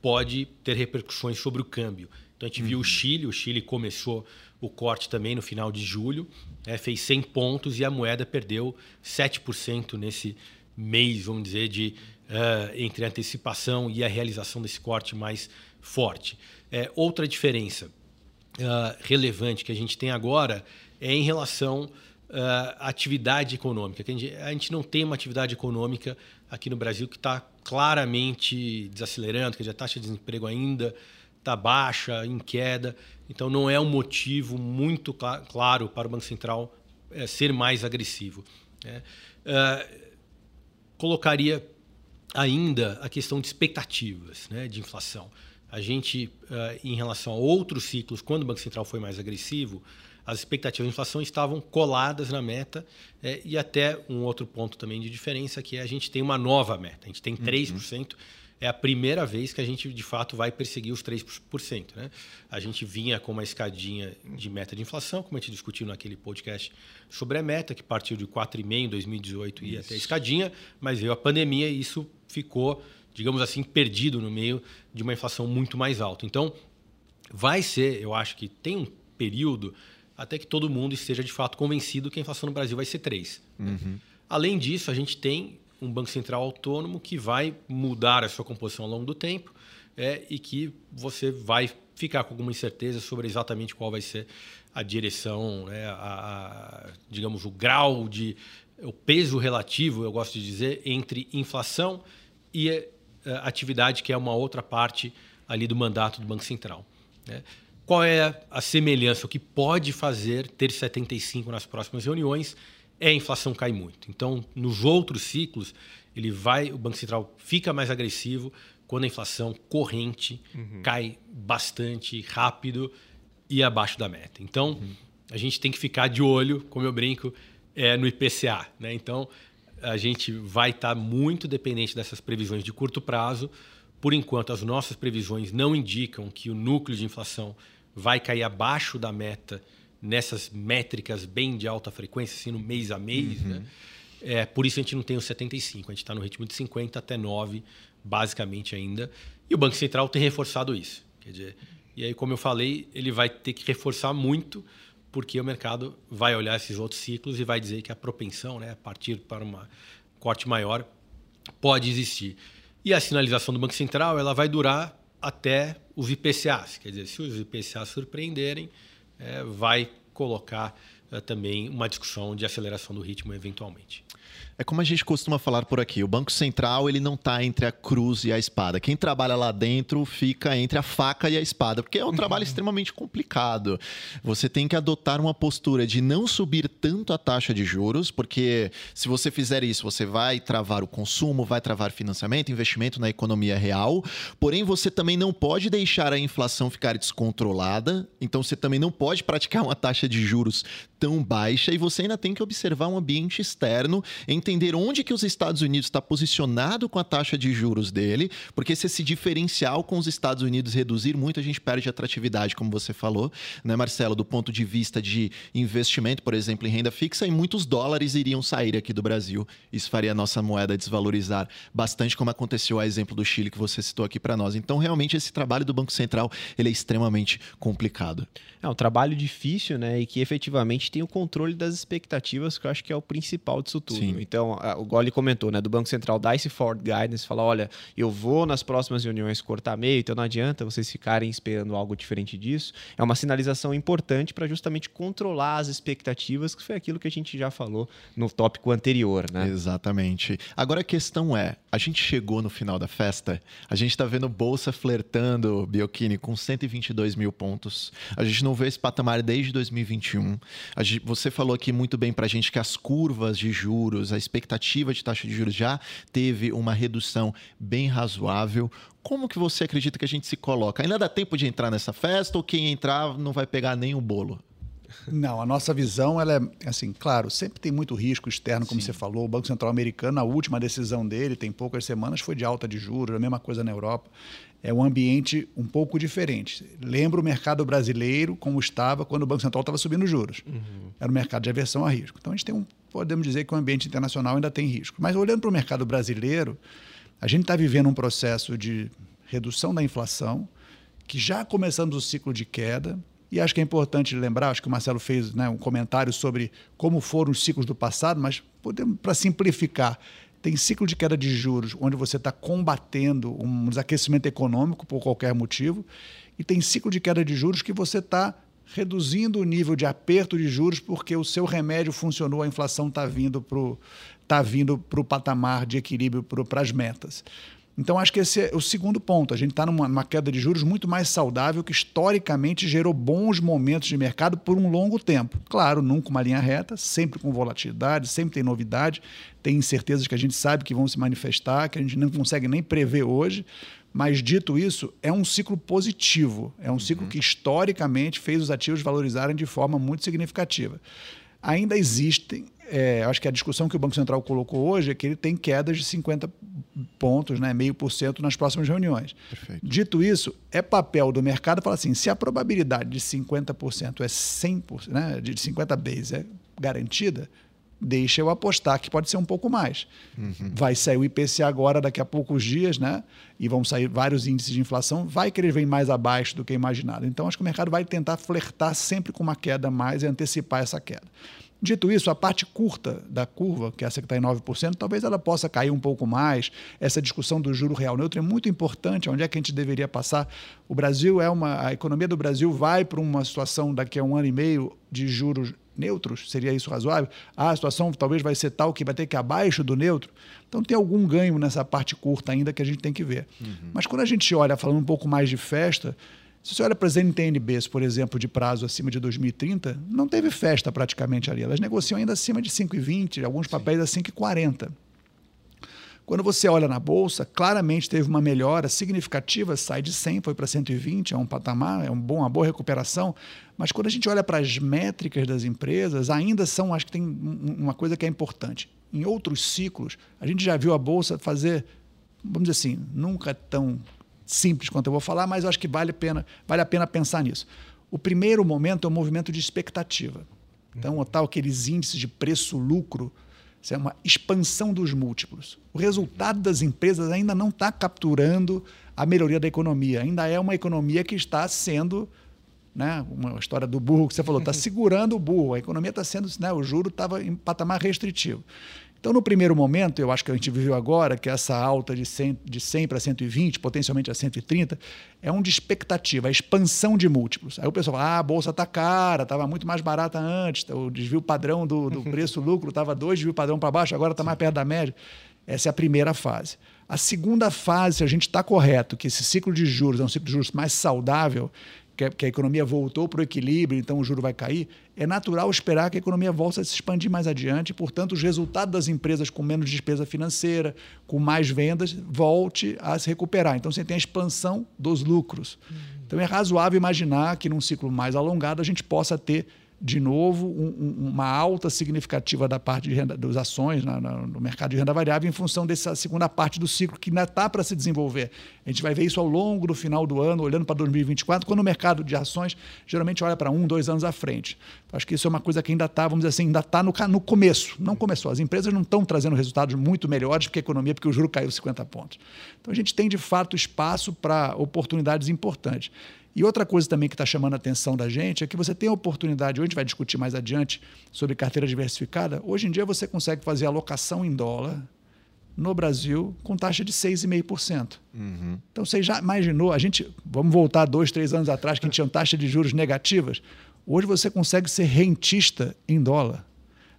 pode ter repercussões sobre o câmbio. Então a gente uhum. viu o uhum. Chile, o Chile começou o corte também no final de julho, é, fez 100 pontos e a moeda perdeu 7% nesse mês, vamos dizer, de uh, entre a antecipação e a realização desse corte mais forte. É, outra diferença uh, relevante que a gente tem agora é em relação uh, atividade econômica. A gente, a gente não tem uma atividade econômica aqui no Brasil que está claramente desacelerando, que a taxa de desemprego ainda está baixa, em queda. Então, não é um motivo muito cl claro para o Banco Central é, ser mais agressivo. Né? Uh, colocaria ainda a questão de expectativas né, de inflação. A gente, uh, em relação a outros ciclos, quando o Banco Central foi mais agressivo, as expectativas de inflação estavam coladas na meta. É, e até um outro ponto também de diferença, que é a gente tem uma nova meta. A gente tem 3%. Uhum. É a primeira vez que a gente, de fato, vai perseguir os 3%. Né? A gente vinha com uma escadinha de meta de inflação, como a gente discutiu naquele podcast sobre a meta, que partiu de 4,5% em 2018 e até a escadinha, mas veio a pandemia e isso ficou, digamos assim, perdido no meio de uma inflação muito mais alta. Então, vai ser, eu acho que tem um período até que todo mundo esteja de fato convencido que a inflação no Brasil vai ser 3. Uhum. Além disso, a gente tem um Banco Central autônomo que vai mudar a sua composição ao longo do tempo é, e que você vai ficar com alguma incerteza sobre exatamente qual vai ser a direção, né, a, a, digamos, o grau de. o peso relativo, eu gosto de dizer, entre inflação e eh, atividade, que é uma outra parte ali do mandato do Banco Central. Né? Qual é a semelhança? O que pode fazer ter 75 nas próximas reuniões é a inflação cair muito. Então, nos outros ciclos, ele vai, o Banco Central fica mais agressivo quando a inflação corrente uhum. cai bastante rápido e abaixo da meta. Então, uhum. a gente tem que ficar de olho, como eu brinco, é, no IPCA. Né? Então, a gente vai estar tá muito dependente dessas previsões de curto prazo. Por enquanto, as nossas previsões não indicam que o núcleo de inflação vai cair abaixo da meta nessas métricas bem de alta frequência, assim, no mês a mês. Uhum. Né? É, por isso a gente não tem os 75, a gente está no ritmo de 50 até 9, basicamente ainda. E o Banco Central tem reforçado isso. Quer dizer, e aí, como eu falei, ele vai ter que reforçar muito, porque o mercado vai olhar esses outros ciclos e vai dizer que a propensão, né, a partir para um corte maior, pode existir. E a sinalização do Banco Central ela vai durar até os IPCAs. Quer dizer, se os IPCAs surpreenderem, é, vai colocar é, também uma discussão de aceleração do ritmo eventualmente. É como a gente costuma falar por aqui, o Banco Central ele não está entre a cruz e a espada. Quem trabalha lá dentro fica entre a faca e a espada, porque é um trabalho extremamente complicado. Você tem que adotar uma postura de não subir tanto a taxa de juros, porque se você fizer isso, você vai travar o consumo, vai travar financiamento, investimento na economia real. Porém, você também não pode deixar a inflação ficar descontrolada, então você também não pode praticar uma taxa de juros tão baixa e você ainda tem que observar um ambiente externo, entender onde que os Estados Unidos está posicionado com a taxa de juros dele, porque se esse diferencial com os Estados Unidos reduzir muito, a gente perde atratividade, como você falou, né, Marcelo, do ponto de vista de investimento, por exemplo, em renda fixa, e muitos dólares iriam sair aqui do Brasil. Isso faria a nossa moeda desvalorizar bastante, como aconteceu a exemplo do Chile que você citou aqui para nós. Então, realmente, esse trabalho do Banco Central ele é extremamente complicado. É um trabalho difícil, né, e que efetivamente tem o controle das expectativas, que eu acho que é o principal disso tudo. Sim. Então, a, o Goli comentou, né, do Banco Central dá esse forward guidance, fala, olha, eu vou nas próximas reuniões cortar meio, então não adianta vocês ficarem esperando algo diferente disso. É uma sinalização importante para justamente controlar as expectativas, que foi aquilo que a gente já falou no tópico anterior, né? Exatamente. Agora a questão é, a gente chegou no final da festa, a gente está vendo Bolsa flertando, Biocchini, com 122 mil pontos. A gente não vê esse patamar desde 2021. Gente, você falou aqui muito bem para a gente que as curvas de juros, a expectativa de taxa de juros já teve uma redução bem razoável. Como que você acredita que a gente se coloca? Ainda dá tempo de entrar nessa festa ou quem entrar não vai pegar nem o bolo? Não, a nossa visão ela é assim, claro, sempre tem muito risco externo, como Sim. você falou. O Banco Central Americano, a última decisão dele, tem poucas semanas, foi de alta de juros, a mesma coisa na Europa. É um ambiente um pouco diferente. Lembra o mercado brasileiro como estava quando o Banco Central estava subindo juros. Uhum. Era um mercado de aversão a risco. Então a gente tem um, podemos dizer que o ambiente internacional ainda tem risco. Mas olhando para o mercado brasileiro, a gente está vivendo um processo de redução da inflação, que já começamos o ciclo de queda. E acho que é importante lembrar, acho que o Marcelo fez né, um comentário sobre como foram os ciclos do passado, mas para simplificar, tem ciclo de queda de juros, onde você está combatendo um desaquecimento econômico por qualquer motivo, e tem ciclo de queda de juros que você está reduzindo o nível de aperto de juros porque o seu remédio funcionou, a inflação está vindo para o tá vindo o patamar de equilíbrio para as metas. Então, acho que esse é o segundo ponto. A gente está numa, numa, queda de juros muito mais saudável, que historicamente gerou bons momentos de mercado por um longo tempo. Claro, nunca uma linha reta, sempre com volatilidade, sempre tem novidade, tem incertezas que a gente sabe que vão se manifestar, que a gente não consegue nem prever hoje. Mas, dito isso, é um ciclo positivo. É um ciclo uhum. que historicamente fez os ativos valorizarem de forma muito significativa. Ainda existem é, acho que a discussão que o Banco Central colocou hoje é que ele tem quedas de 50 pontos, né, meio por cento nas próximas reuniões. Perfeito. Dito isso, é papel do mercado falar assim, se a probabilidade de 50% é 100%, né, de 50 vezes é garantida, deixa eu apostar que pode ser um pouco mais. Uhum. Vai sair o IPCA agora daqui a poucos dias, né? E vão sair vários índices de inflação, vai querer vir mais abaixo do que imaginado. Então acho que o mercado vai tentar flertar sempre com uma queda mais e antecipar essa queda. Dito isso, a parte curta da curva, que é essa que está em 9%, talvez ela possa cair um pouco mais. Essa discussão do juro real neutro é muito importante. Onde é que a gente deveria passar? O Brasil é uma. A economia do Brasil vai para uma situação daqui a um ano e meio de juros neutros, seria isso razoável? Ah, a situação talvez vai ser tal que vai ter que ir abaixo do neutro. Então tem algum ganho nessa parte curta ainda que a gente tem que ver. Uhum. Mas quando a gente olha, falando um pouco mais de festa, se você olha para as NTNBs, por exemplo, de prazo acima de 2030, não teve festa praticamente ali. Elas negociam ainda acima de 5,20, alguns papéis a 5,40. Quando você olha na bolsa, claramente teve uma melhora significativa, sai de 100, foi para 120, é um patamar, é um bom, uma boa recuperação. Mas quando a gente olha para as métricas das empresas, ainda são, acho que tem uma coisa que é importante. Em outros ciclos, a gente já viu a bolsa fazer, vamos dizer assim, nunca tão simples quanto eu vou falar, mas eu acho que vale a pena, vale a pena pensar nisso. O primeiro momento é o movimento de expectativa. Então, tal aqueles índices de preço-lucro, é uma expansão dos múltiplos. O resultado das empresas ainda não está capturando a melhoria da economia. Ainda é uma economia que está sendo, né, uma história do burro que você falou, está segurando o burro. A economia está sendo, né, o juro estava em patamar restritivo. Então, no primeiro momento, eu acho que a gente viveu agora, que essa alta de 100, de 100 para 120, potencialmente a 130, é um de expectativa, a expansão de múltiplos. Aí o pessoal fala, ah, a bolsa está cara, estava muito mais barata antes, o desvio padrão do, do preço-lucro estava dois desvio padrão para baixo, agora está mais perto da média. Essa é a primeira fase. A segunda fase, se a gente está correto, que esse ciclo de juros é um ciclo de juros mais saudável, que a economia voltou para o equilíbrio, então o juro vai cair, é natural esperar que a economia volte a se expandir mais adiante, portanto, os resultados das empresas com menos despesa financeira, com mais vendas, volte a se recuperar. Então, você tem a expansão dos lucros. Uhum. Então, é razoável imaginar que num ciclo mais alongado a gente possa ter de novo, um, uma alta significativa da parte de renda, das ações na, na, no mercado de renda variável em função dessa segunda parte do ciclo que ainda está para se desenvolver. A gente vai ver isso ao longo do final do ano, olhando para 2024, quando o mercado de ações geralmente olha para um, dois anos à frente. Acho que isso é uma coisa que ainda está, vamos dizer assim, ainda está no, no começo. Não começou. As empresas não estão trazendo resultados muito melhores porque a economia, porque o juro caiu 50 pontos. Então a gente tem, de fato, espaço para oportunidades importantes. E outra coisa também que está chamando a atenção da gente é que você tem a oportunidade, hoje a gente vai discutir mais adiante sobre carteira diversificada, hoje em dia você consegue fazer alocação em dólar no Brasil com taxa de 6,5%. Uhum. Então você já imaginou, a gente, vamos voltar dois, três anos atrás, que a gente tinha taxa de juros negativas, hoje você consegue ser rentista em dólar.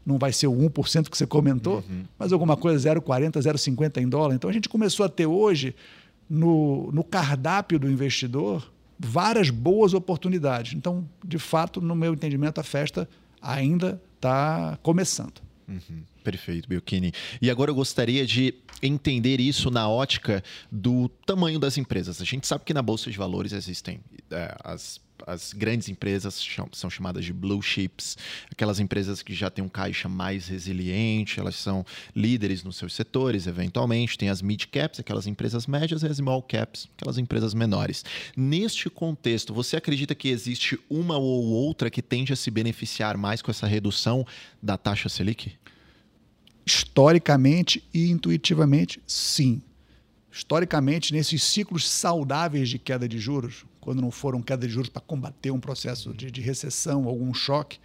Não vai ser o 1% que você comentou, uhum. mas alguma coisa 0,40, 0,50 em dólar. Então a gente começou a ter hoje, no, no cardápio do investidor, várias boas oportunidades. Então, de fato, no meu entendimento, a festa ainda está começando. Uhum. Perfeito, Biocchini. E agora eu gostaria de entender isso na ótica do tamanho das empresas. A gente sabe que na Bolsa de Valores existem é, as as grandes empresas são chamadas de blue chips, aquelas empresas que já têm um caixa mais resiliente, elas são líderes nos seus setores, eventualmente. Tem as mid caps, aquelas empresas médias, e as small caps, aquelas empresas menores. Neste contexto, você acredita que existe uma ou outra que tende a se beneficiar mais com essa redução da taxa Selic? Historicamente e intuitivamente, sim. Historicamente, nesses ciclos saudáveis de queda de juros, quando não foram queda de juros para combater um processo de, de recessão, algum choque,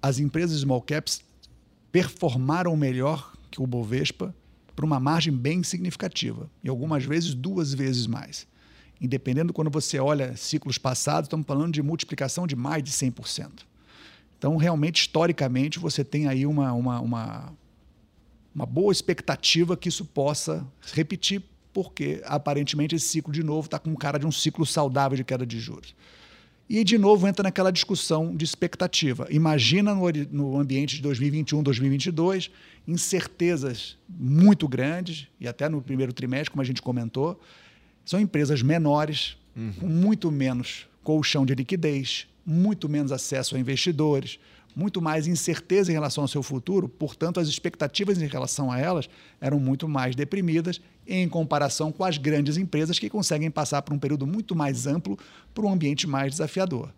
as empresas small caps performaram melhor que o Bovespa por uma margem bem significativa, e algumas vezes duas vezes mais. Independendo quando você olha ciclos passados, estamos falando de multiplicação de mais de 100%. Então, realmente, historicamente, você tem aí uma, uma, uma, uma boa expectativa que isso possa repetir porque aparentemente esse ciclo de novo está com cara de um ciclo saudável de queda de juros. E de novo entra naquela discussão de expectativa. Imagina no, no ambiente de 2021, 2022, incertezas muito grandes, e até no primeiro trimestre, como a gente comentou, são empresas menores, uhum. com muito menos colchão de liquidez, muito menos acesso a investidores, muito mais incerteza em relação ao seu futuro, portanto, as expectativas em relação a elas eram muito mais deprimidas em comparação com as grandes empresas que conseguem passar por um período muito mais amplo por um ambiente mais desafiador.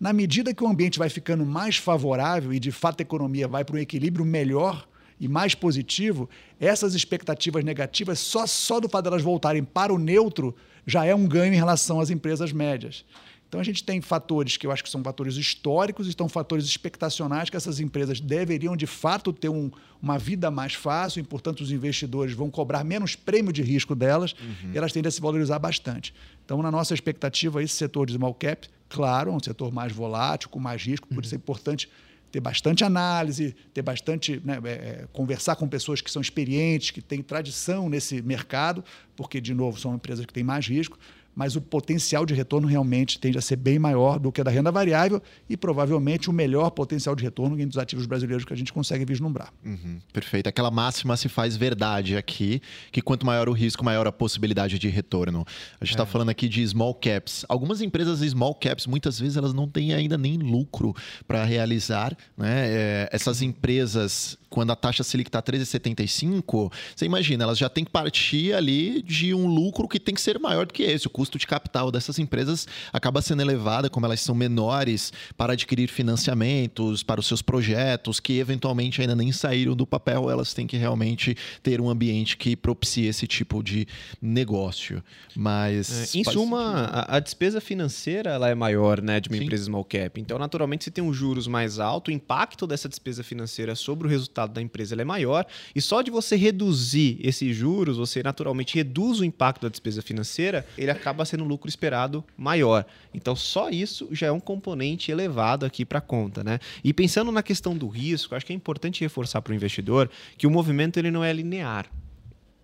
Na medida que o ambiente vai ficando mais favorável e de fato a economia vai para um equilíbrio melhor e mais positivo, essas expectativas negativas, só, só do fato delas de voltarem para o neutro, já é um ganho em relação às empresas médias. Então a gente tem fatores que eu acho que são fatores históricos, estão fatores expectacionais que essas empresas deveriam de fato ter um, uma vida mais fácil e, portanto, os investidores vão cobrar menos prêmio de risco delas uhum. e elas tendem a se valorizar bastante. Então, na nossa expectativa, esse setor de small cap, claro, é um setor mais volátil, com mais risco, por isso é importante ter bastante análise, ter bastante né, é, é, conversar com pessoas que são experientes, que têm tradição nesse mercado, porque de novo são empresas que têm mais risco mas o potencial de retorno realmente tende a ser bem maior do que a da renda variável e provavelmente o melhor potencial de retorno entre os ativos brasileiros que a gente consegue vislumbrar. Uhum, perfeito. Aquela máxima se faz verdade aqui, que quanto maior o risco, maior a possibilidade de retorno. A gente está é. falando aqui de small caps. Algumas empresas small caps, muitas vezes, elas não têm ainda nem lucro para realizar. Né? É, essas empresas quando a taxa Selic está 13,75, você imagina, elas já têm que partir ali de um lucro que tem que ser maior do que esse. O custo de capital dessas empresas acaba sendo elevado, como elas são menores para adquirir financiamentos para os seus projetos, que eventualmente ainda nem saíram do papel, elas têm que realmente ter um ambiente que propicie esse tipo de negócio. Mas. É, em suma, a, a, despesa financeira ela é maior né, de uma Sim. empresa small cap. Então, naturalmente, se tem um juros mais alto, o impacto dessa despesa financeira sobre o resultado resultado da empresa é maior, e só de você reduzir esses juros, você naturalmente reduz o impacto da despesa financeira, ele acaba sendo um lucro esperado maior. Então, só isso já é um componente elevado aqui para a conta. Né? E pensando na questão do risco, acho que é importante reforçar para o investidor que o movimento ele não é linear.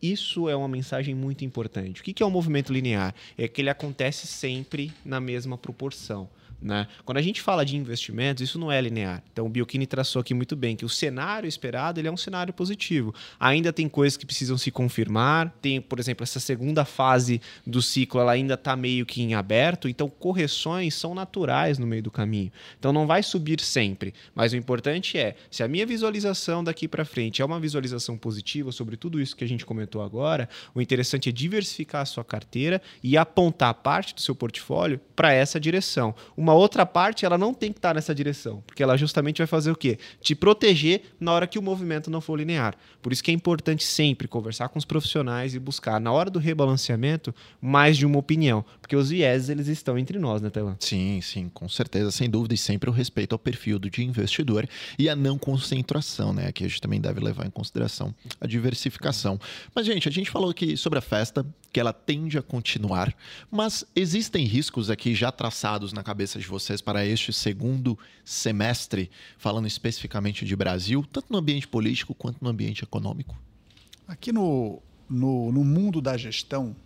Isso é uma mensagem muito importante. O que é um movimento linear? É que ele acontece sempre na mesma proporção. Né? Quando a gente fala de investimentos, isso não é linear. Então, o Biocchini traçou aqui muito bem que o cenário esperado ele é um cenário positivo. Ainda tem coisas que precisam se confirmar. Tem, por exemplo, essa segunda fase do ciclo, ela ainda está meio que em aberto. Então, correções são naturais no meio do caminho. Então, não vai subir sempre. Mas o importante é, se a minha visualização daqui para frente é uma visualização positiva sobre tudo isso que a gente comentou agora, o interessante é diversificar a sua carteira e apontar parte do seu portfólio para essa direção. Uma outra parte, ela não tem que estar nessa direção, porque ela justamente vai fazer o quê? Te proteger na hora que o movimento não for linear. Por isso que é importante sempre conversar com os profissionais e buscar, na hora do rebalanceamento, mais de uma opinião, porque os vieses eles estão entre nós, né, Tailã? Sim, sim, com certeza, sem dúvida, e sempre o respeito ao perfil do de investidor e a não concentração, né? Que a gente também deve levar em consideração a diversificação. Mas, gente, a gente falou aqui sobre a festa, que ela tende a continuar, mas existem riscos aqui já traçados na cabeça de vocês para este segundo semestre, falando especificamente de Brasil, tanto no ambiente político quanto no ambiente econômico? Aqui no, no, no mundo da gestão,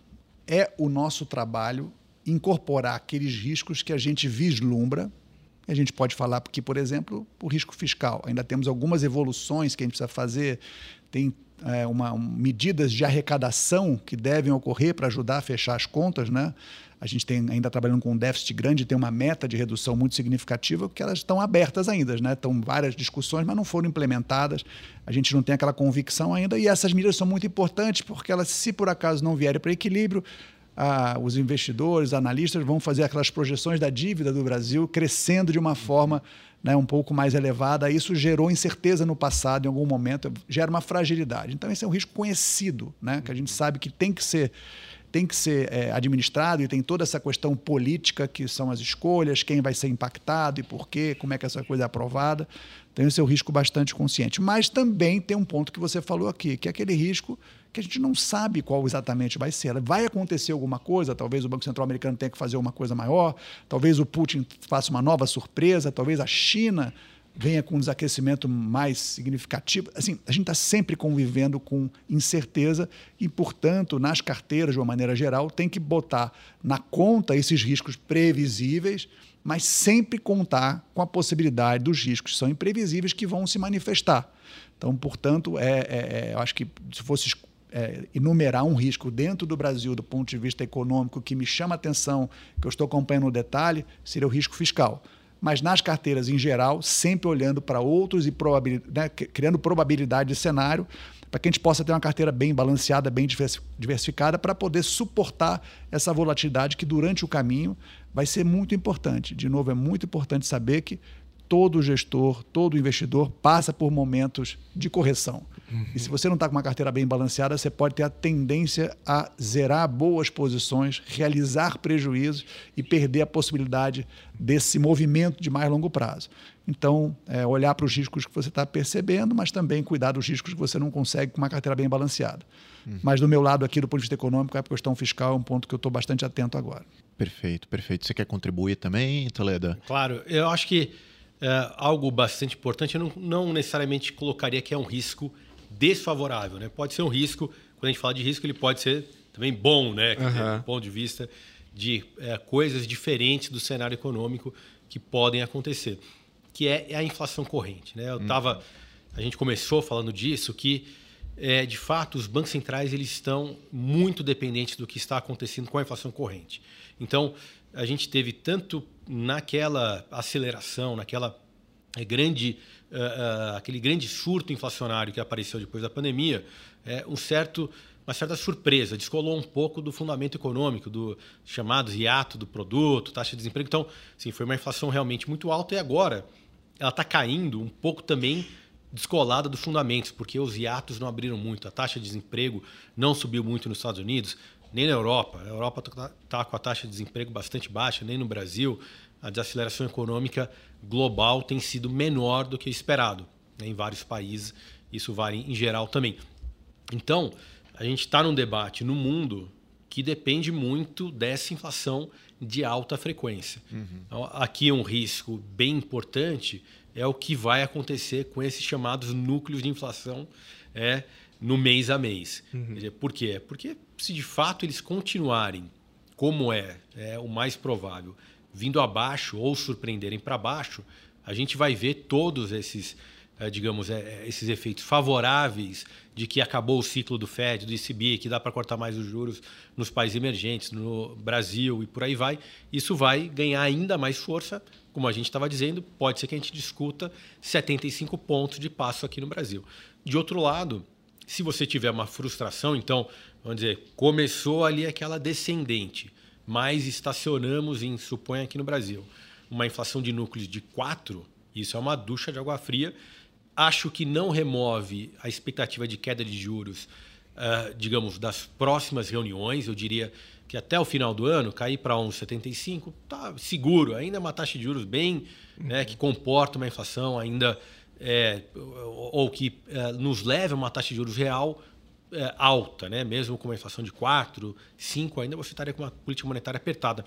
é o nosso trabalho incorporar aqueles riscos que a gente vislumbra. A gente pode falar porque, por exemplo, o risco fiscal. Ainda temos algumas evoluções que a gente precisa fazer. Tem é, uma, um, medidas de arrecadação que devem ocorrer para ajudar a fechar as contas, né? A gente tem ainda trabalhando com um déficit grande, tem uma meta de redução muito significativa, porque elas estão abertas ainda, né? Estão várias discussões, mas não foram implementadas. A gente não tem aquela convicção ainda, e essas medidas são muito importantes, porque elas, se por acaso não vierem para equilíbrio, ah, os investidores, analistas vão fazer aquelas projeções da dívida do Brasil crescendo de uma forma né, um pouco mais elevada. Isso gerou incerteza no passado, em algum momento, gera uma fragilidade. Então, esse é um risco conhecido, né, que a gente sabe que tem que ser tem que ser é, administrado e tem toda essa questão política que são as escolhas, quem vai ser impactado e por quê, como é que essa coisa é aprovada. Tem o seu risco bastante consciente. Mas também tem um ponto que você falou aqui, que é aquele risco que a gente não sabe qual exatamente vai ser. Vai acontecer alguma coisa, talvez o Banco Central americano tenha que fazer uma coisa maior, talvez o Putin faça uma nova surpresa, talvez a China venha com um desaquecimento mais significativo. Assim, a gente está sempre convivendo com incerteza e, portanto, nas carteiras, de uma maneira geral, tem que botar na conta esses riscos previsíveis, mas sempre contar com a possibilidade dos riscos que são imprevisíveis que vão se manifestar. Então, portanto, é, é, é eu acho que se fosse é, enumerar um risco dentro do Brasil, do ponto de vista econômico, que me chama a atenção, que eu estou acompanhando no detalhe, seria o risco fiscal mas nas carteiras em geral, sempre olhando para outros e né, criando probabilidade de cenário, para que a gente possa ter uma carteira bem balanceada, bem diversificada, para poder suportar essa volatilidade que durante o caminho vai ser muito importante. De novo, é muito importante saber que todo gestor, todo investidor passa por momentos de correção. Uhum. E se você não está com uma carteira bem balanceada, você pode ter a tendência a zerar boas posições, realizar prejuízos e perder a possibilidade desse movimento de mais longo prazo. Então, é, olhar para os riscos que você está percebendo, mas também cuidar dos riscos que você não consegue com uma carteira bem balanceada. Uhum. Mas do meu lado aqui, do ponto de vista econômico, a questão fiscal é um ponto que eu estou bastante atento agora. Perfeito, perfeito. Você quer contribuir também, Toledo? Claro, eu acho que é, algo bastante importante, eu não, não necessariamente colocaria que é um risco desfavorável, né? Pode ser um risco, quando a gente fala de risco, ele pode ser também bom, né? Uhum. do ponto de vista de é, coisas diferentes do cenário econômico que podem acontecer, que é, é a inflação corrente, né? Eu estava, uhum. a gente começou falando disso que é, de fato os bancos centrais eles estão muito dependentes do que está acontecendo com a inflação corrente. Então a gente teve tanto naquela aceleração, naquela grande uh, uh, aquele grande surto inflacionário que apareceu depois da pandemia, é, um certo, uma certa surpresa, descolou um pouco do fundamento econômico, do chamado hiato do produto, taxa de desemprego. Então, sim, foi uma inflação realmente muito alta e agora ela está caindo um pouco também descolada dos fundamentos, porque os hiatos não abriram muito, a taxa de desemprego não subiu muito nos Estados Unidos, nem na Europa. A Europa está tá com a taxa de desemprego bastante baixa, nem no Brasil a desaceleração econômica global tem sido menor do que esperado né, em vários países. Isso vale em geral também. Então, a gente está num debate no mundo que depende muito dessa inflação de alta frequência. Uhum. Então, aqui um risco bem importante é o que vai acontecer com esses chamados núcleos de inflação é, no mês a mês. Uhum. Por quê? Porque se de fato eles continuarem como é, é o mais provável, vindo abaixo ou surpreenderem para baixo, a gente vai ver todos esses, eh, digamos, eh, eh, esses efeitos favoráveis de que acabou o ciclo do Fed, do ECB, que dá para cortar mais os juros nos países emergentes, no Brasil e por aí vai. Isso vai ganhar ainda mais força, como a gente estava dizendo, pode ser que a gente discuta 75 pontos de passo aqui no Brasil. De outro lado, se você tiver uma frustração, então, vamos dizer, começou ali aquela descendente, mas estacionamos em, suponha aqui no Brasil, uma inflação de núcleos de 4, isso é uma ducha de água fria. Acho que não remove a expectativa de queda de juros, uh, digamos, das próximas reuniões. Eu diria que até o final do ano, cair para 1,75 tá seguro. Ainda é uma taxa de juros bem, né, que comporta uma inflação ainda, é, ou que é, nos leva a uma taxa de juros real é, alta, né? mesmo com uma inflação de 4, 5, ainda você estaria com uma política monetária apertada.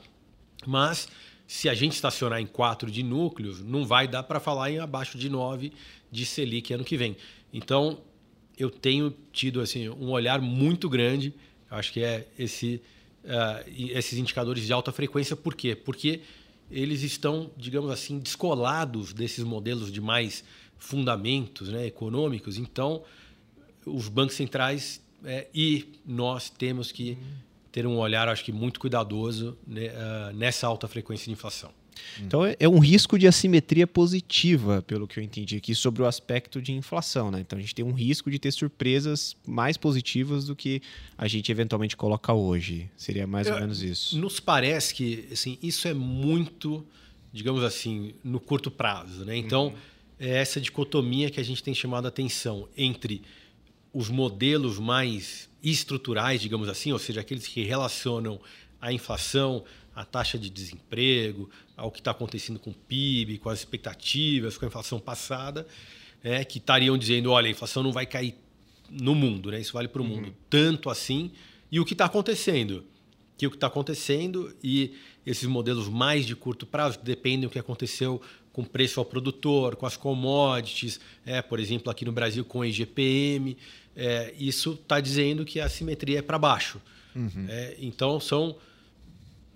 Mas se a gente estacionar em 4 de núcleos, não vai dar para falar em abaixo de 9 de Selic ano que vem. Então, eu tenho tido assim um olhar muito grande, acho que é esse, uh, esses indicadores de alta frequência. Por quê? Porque eles estão, digamos assim, descolados desses modelos de mais fundamentos né, econômicos. Então, os bancos centrais é, e nós temos que ter um olhar, acho que muito cuidadoso né, uh, nessa alta frequência de inflação. Então é, é um risco de assimetria positiva, pelo que eu entendi aqui, sobre o aspecto de inflação. Né? Então a gente tem um risco de ter surpresas mais positivas do que a gente eventualmente coloca hoje. Seria mais eu, ou menos isso. Nos parece que assim, isso é muito, digamos assim, no curto prazo. Né? Então uhum. é essa dicotomia que a gente tem chamado a atenção entre os modelos mais estruturais, digamos assim, ou seja, aqueles que relacionam a inflação, a taxa de desemprego, ao que está acontecendo com o PIB, com as expectativas, com a inflação passada, né, que estariam dizendo, olha, a inflação não vai cair no mundo, né? Isso vale para o mundo uhum. tanto assim. E o que está acontecendo? Que o que está acontecendo e esses modelos mais de curto prazo dependem do que aconteceu com o preço ao produtor, com as commodities, é, por exemplo, aqui no Brasil com a IGPM, é, isso está dizendo que a simetria é para baixo. Uhum. É, então, são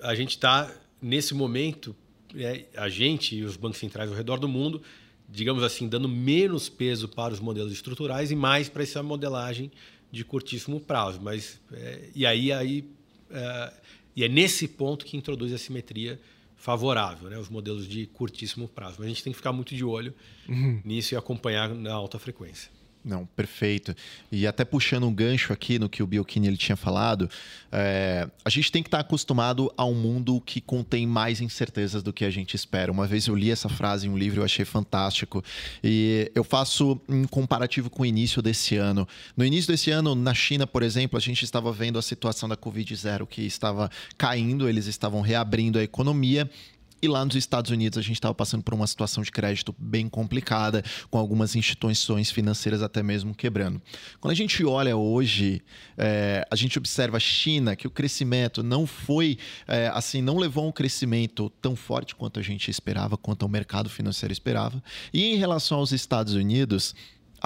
a gente está, nesse momento, é, a gente e os bancos centrais ao redor do mundo, digamos assim, dando menos peso para os modelos estruturais e mais para essa modelagem de curtíssimo prazo. Mas, é, e aí, aí é, e é nesse ponto que introduz a simetria favorável, né? os modelos de curtíssimo prazo. Mas a gente tem que ficar muito de olho uhum. nisso e acompanhar na alta frequência. Não, perfeito. E até puxando um gancho aqui no que o Biocchini ele tinha falado, é, a gente tem que estar acostumado a um mundo que contém mais incertezas do que a gente espera. Uma vez eu li essa frase em um livro, eu achei fantástico. E eu faço um comparativo com o início desse ano. No início desse ano, na China, por exemplo, a gente estava vendo a situação da Covid-0 que estava caindo, eles estavam reabrindo a economia e lá nos Estados Unidos a gente estava passando por uma situação de crédito bem complicada, com algumas instituições financeiras até mesmo quebrando. Quando a gente olha hoje, é, a gente observa a China, que o crescimento não foi é, assim, não levou um crescimento tão forte quanto a gente esperava, quanto o mercado financeiro esperava. E em relação aos Estados Unidos,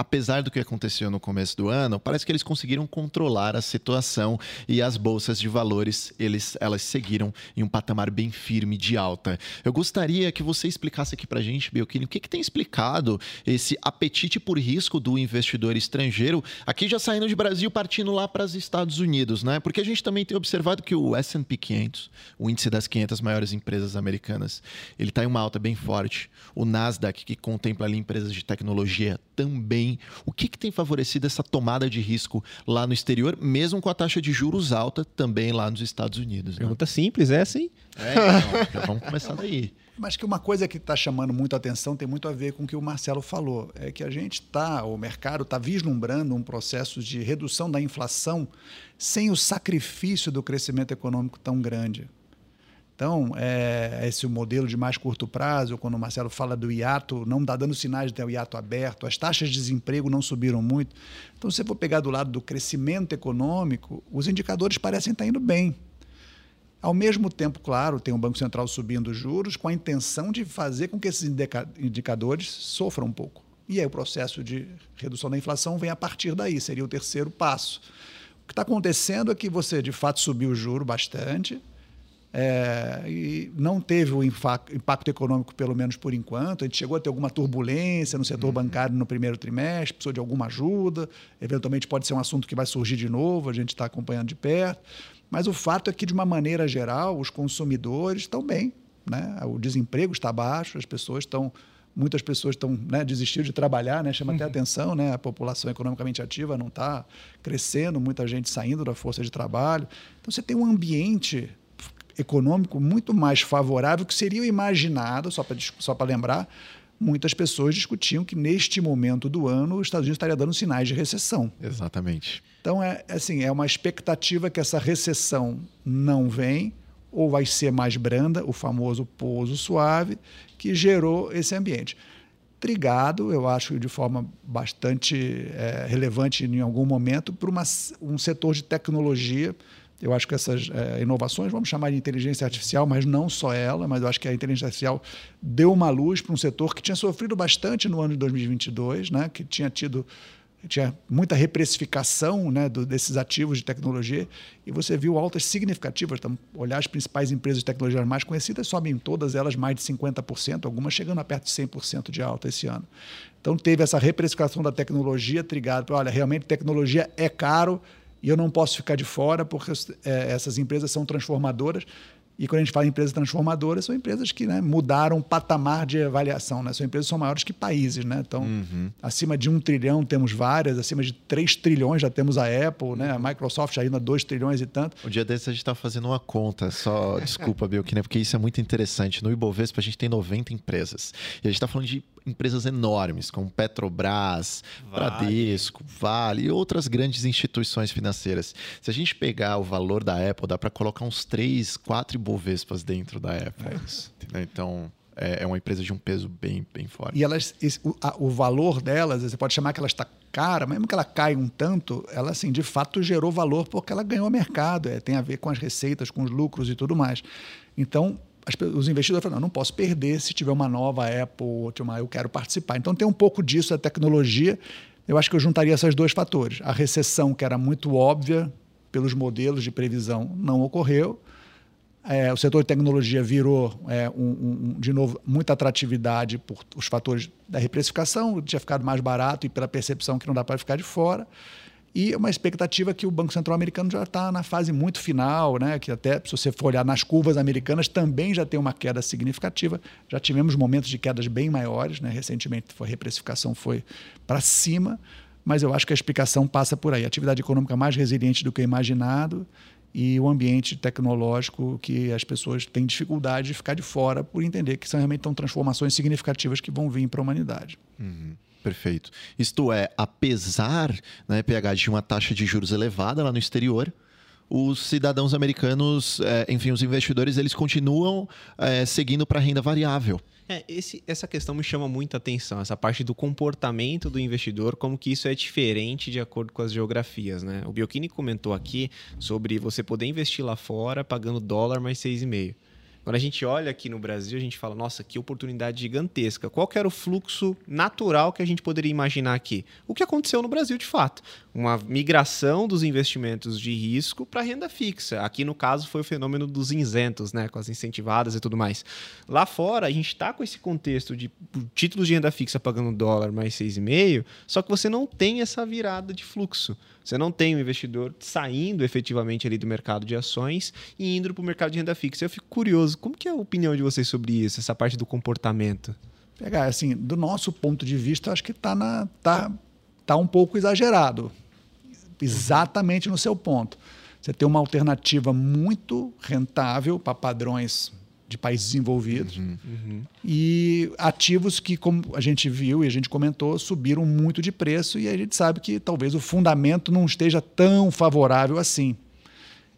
apesar do que aconteceu no começo do ano, parece que eles conseguiram controlar a situação e as bolsas de valores, eles, elas seguiram em um patamar bem firme de alta. Eu gostaria que você explicasse aqui para a gente, Belkini, o que, que tem explicado esse apetite por risco do investidor estrangeiro, aqui já saindo de Brasil, partindo lá para os Estados Unidos, né? Porque a gente também tem observado que o S&P 500, o índice das 500 maiores empresas americanas, ele está em uma alta bem forte. O Nasdaq, que contempla ali empresas de tecnologia, também o que, que tem favorecido essa tomada de risco lá no exterior, mesmo com a taxa de juros alta também lá nos Estados Unidos? Né? Pergunta simples, é assim? É, então, vamos começar daí. Mas que uma coisa que está chamando muito a atenção tem muito a ver com o que o Marcelo falou. É que a gente está, o mercado está vislumbrando um processo de redução da inflação sem o sacrifício do crescimento econômico tão grande. Então, é, esse modelo de mais curto prazo, quando o Marcelo fala do hiato, não está dando sinais de ter o hiato aberto, as taxas de desemprego não subiram muito. Então, se você for pegar do lado do crescimento econômico, os indicadores parecem estar indo bem. Ao mesmo tempo, claro, tem o Banco Central subindo os juros com a intenção de fazer com que esses indicadores sofram um pouco. E aí o processo de redução da inflação vem a partir daí, seria o terceiro passo. O que está acontecendo é que você, de fato, subiu o juro bastante, é, e não teve o impacto econômico, pelo menos por enquanto. A gente chegou a ter alguma turbulência no setor uhum. bancário no primeiro trimestre, precisou de alguma ajuda. Eventualmente pode ser um assunto que vai surgir de novo, a gente está acompanhando de perto. Mas o fato é que, de uma maneira geral, os consumidores estão bem. Né? O desemprego está baixo, as pessoas estão. Muitas pessoas estão né, desistindo de trabalhar, né? chama até uhum. atenção, né? a população economicamente ativa não está crescendo, muita gente saindo da força de trabalho. Então você tem um ambiente econômico muito mais favorável que seria imaginado, só para só lembrar, muitas pessoas discutiam que neste momento do ano os Estados Unidos estaria dando sinais de recessão. Exatamente. Então é assim, é uma expectativa que essa recessão não vem ou vai ser mais branda, o famoso pouso suave, que gerou esse ambiente. Trigado, eu acho de forma bastante é, relevante em algum momento, para um setor de tecnologia eu acho que essas é, inovações, vamos chamar de inteligência artificial, mas não só ela, mas eu acho que a inteligência artificial deu uma luz para um setor que tinha sofrido bastante no ano de 2022, né, que tinha tido tinha muita reprecificação né, do, desses ativos de tecnologia e você viu altas significativas. Então, olhar as principais empresas de tecnologia mais conhecidas, sobem todas elas mais de 50%, algumas chegando a perto de 100% de alta esse ano. Então, teve essa reprecificação da tecnologia trigada para, olha, realmente tecnologia é caro, e eu não posso ficar de fora porque é, essas empresas são transformadoras e quando a gente fala em empresas transformadoras, são empresas que né, mudaram o patamar de avaliação. Né? São empresas que são maiores que países. Né? Então, uhum. acima de um trilhão temos várias, acima de três trilhões já temos a Apple, né? a Microsoft ainda dois trilhões e tanto. Um dia desses a gente está fazendo uma conta, só desculpa, Belkina, porque isso é muito interessante. No Ibovespa a gente tem 90 empresas. E a gente está falando de empresas enormes, como Petrobras, vale. Bradesco, Vale e outras grandes instituições financeiras. Se a gente pegar o valor da Apple, dá para colocar uns 3, 4 Ibovespas dentro da Apple. É então, é, é, uma empresa de um peso bem, bem forte. E elas, esse, o, a, o, valor delas, você pode chamar que ela está cara, mesmo que ela caia um tanto, ela assim, de fato gerou valor porque ela ganhou mercado, é, tem a ver com as receitas, com os lucros e tudo mais. Então, os investidores falam, não, não posso perder se tiver uma nova Apple, uma, eu quero participar. Então tem um pouco disso, a tecnologia. Eu acho que eu juntaria esses dois fatores. A recessão, que era muito óbvia pelos modelos de previsão, não ocorreu. É, o setor de tecnologia virou, é, um, um, de novo, muita atratividade por os fatores da reprecificação, tinha ficado mais barato e pela percepção que não dá para ficar de fora e uma expectativa que o Banco Central americano já está na fase muito final, né? que até se você for olhar nas curvas americanas também já tem uma queda significativa. Já tivemos momentos de quedas bem maiores, né? recentemente a reprecificação foi para cima, mas eu acho que a explicação passa por aí. Atividade econômica mais resiliente do que imaginado e o ambiente tecnológico que as pessoas têm dificuldade de ficar de fora por entender que são realmente tão transformações significativas que vão vir para a humanidade. Uhum. Perfeito. Isto é, apesar, né, PH, de uma taxa de juros elevada lá no exterior, os cidadãos americanos, é, enfim, os investidores, eles continuam é, seguindo para renda variável. É, esse, essa questão me chama muita atenção, essa parte do comportamento do investidor, como que isso é diferente de acordo com as geografias, né? O Biocchini comentou aqui sobre você poder investir lá fora pagando dólar mais 6,5. Quando a gente olha aqui no Brasil, a gente fala, nossa, que oportunidade gigantesca. Qual era o fluxo natural que a gente poderia imaginar aqui? O que aconteceu no Brasil de fato? Uma migração dos investimentos de risco para renda fixa. Aqui, no caso, foi o fenômeno dos isentos, né? com as incentivadas e tudo mais. Lá fora, a gente está com esse contexto de títulos de renda fixa pagando dólar mais 6,5, só que você não tem essa virada de fluxo. Você não tem um investidor saindo efetivamente ali do mercado de ações e indo para o mercado de renda fixa. Eu fico curioso, como que é a opinião de vocês sobre isso, essa parte do comportamento? Pegar, assim, do nosso ponto de vista, acho que está tá, tá um pouco exagerado. Exatamente no seu ponto. Você tem uma alternativa muito rentável para padrões de países desenvolvidos. Uhum, uhum. E ativos que, como a gente viu e a gente comentou, subiram muito de preço e a gente sabe que talvez o fundamento não esteja tão favorável assim.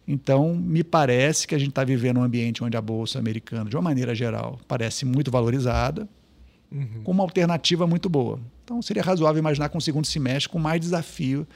Então, me parece que a gente está vivendo um ambiente onde a Bolsa Americana, de uma maneira geral, parece muito valorizada, uhum. com uma alternativa muito boa. Então, seria razoável imaginar com o segundo semestre com mais desafio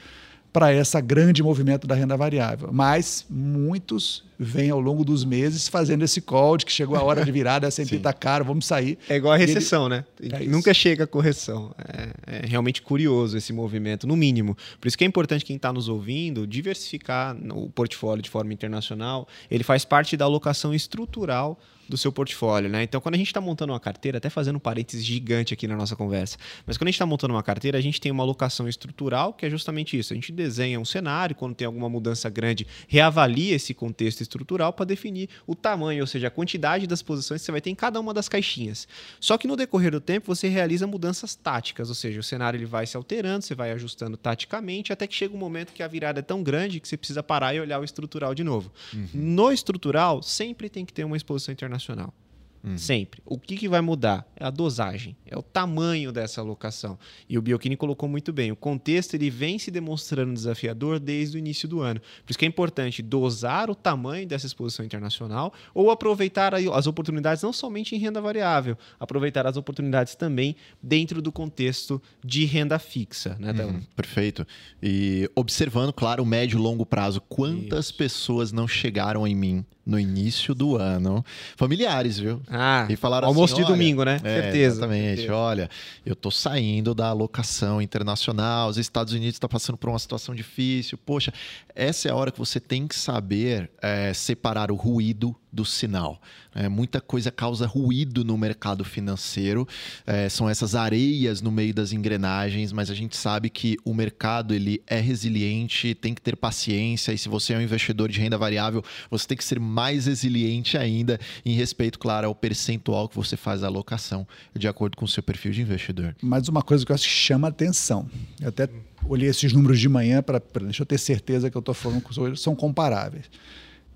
para esse grande movimento da renda variável. Mas muitos vêm ao longo dos meses fazendo esse call de que chegou a hora de virada, a S&P está caro, vamos sair. É igual a recessão, ele... né? É Nunca chega a correção. É, é, realmente curioso esse movimento, no mínimo. Por isso que é importante quem está nos ouvindo diversificar o portfólio de forma internacional. Ele faz parte da alocação estrutural do seu portfólio, né? Então, quando a gente está montando uma carteira, até fazendo um parênteses gigante aqui na nossa conversa, mas quando a gente está montando uma carteira, a gente tem uma alocação estrutural, que é justamente isso. A gente desenha um cenário, quando tem alguma mudança grande, reavalia esse contexto estrutural para definir o tamanho, ou seja, a quantidade das posições que você vai ter em cada uma das caixinhas. Só que no decorrer do tempo, você realiza mudanças táticas, ou seja, o cenário ele vai se alterando, você vai ajustando taticamente, até que chega um momento que a virada é tão grande que você precisa parar e olhar o estrutural de novo. Uhum. No estrutural, sempre tem que ter uma exposição internacional internacional. Uhum. Sempre. O que, que vai mudar? É a dosagem, é o tamanho dessa alocação. E o Biocchini colocou muito bem. O contexto ele vem se demonstrando desafiador desde o início do ano. Por isso que é importante dosar o tamanho dessa exposição internacional ou aproveitar as oportunidades não somente em renda variável, aproveitar as oportunidades também dentro do contexto de renda fixa. Né, uhum, perfeito. E observando, claro, o médio e longo prazo, quantas Isso. pessoas não chegaram em mim no início do ano, familiares, viu? Ah, e falaram almoço assim, de domingo, né? É, Certeza. Exatamente. Certeza. Olha, eu tô saindo da alocação internacional, os Estados Unidos estão tá passando por uma situação difícil. Poxa, essa é a hora que você tem que saber é, separar o ruído do sinal. É, muita coisa causa ruído no mercado financeiro, é, são essas areias no meio das engrenagens, mas a gente sabe que o mercado ele é resiliente, tem que ter paciência, e se você é um investidor de renda variável, você tem que ser mais resiliente ainda em respeito, claro, ao percentual que você faz a alocação, de acordo com o seu perfil de investidor. Mas uma coisa que eu acho que chama atenção, eu até olhei esses números de manhã para deixa eu ter certeza que eu estou falando que são comparáveis.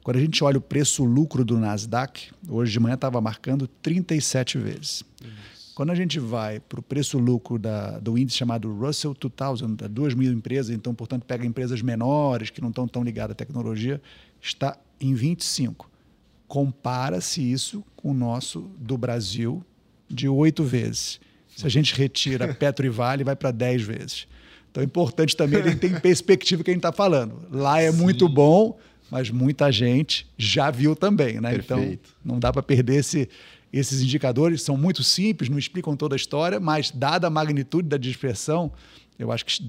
Quando a gente olha o preço-lucro do Nasdaq, hoje de manhã estava marcando 37 vezes. Isso. Quando a gente vai para o preço-lucro do índice chamado Russell 2000, da 2 mil empresas, então, portanto, pega empresas menores que não estão tão ligadas à tecnologia, está em 25. Compara-se isso com o nosso do Brasil de oito vezes. Se a gente retira Petro e Vale, vai para 10 vezes. Então é importante também, ele tem perspectiva que a gente está falando. Lá é Sim. muito bom, mas muita gente já viu também, né? Então, Perfeito. Então não dá para perder esse, esses indicadores. São muito simples, não explicam toda a história, mas dada a magnitude da dispersão, eu acho que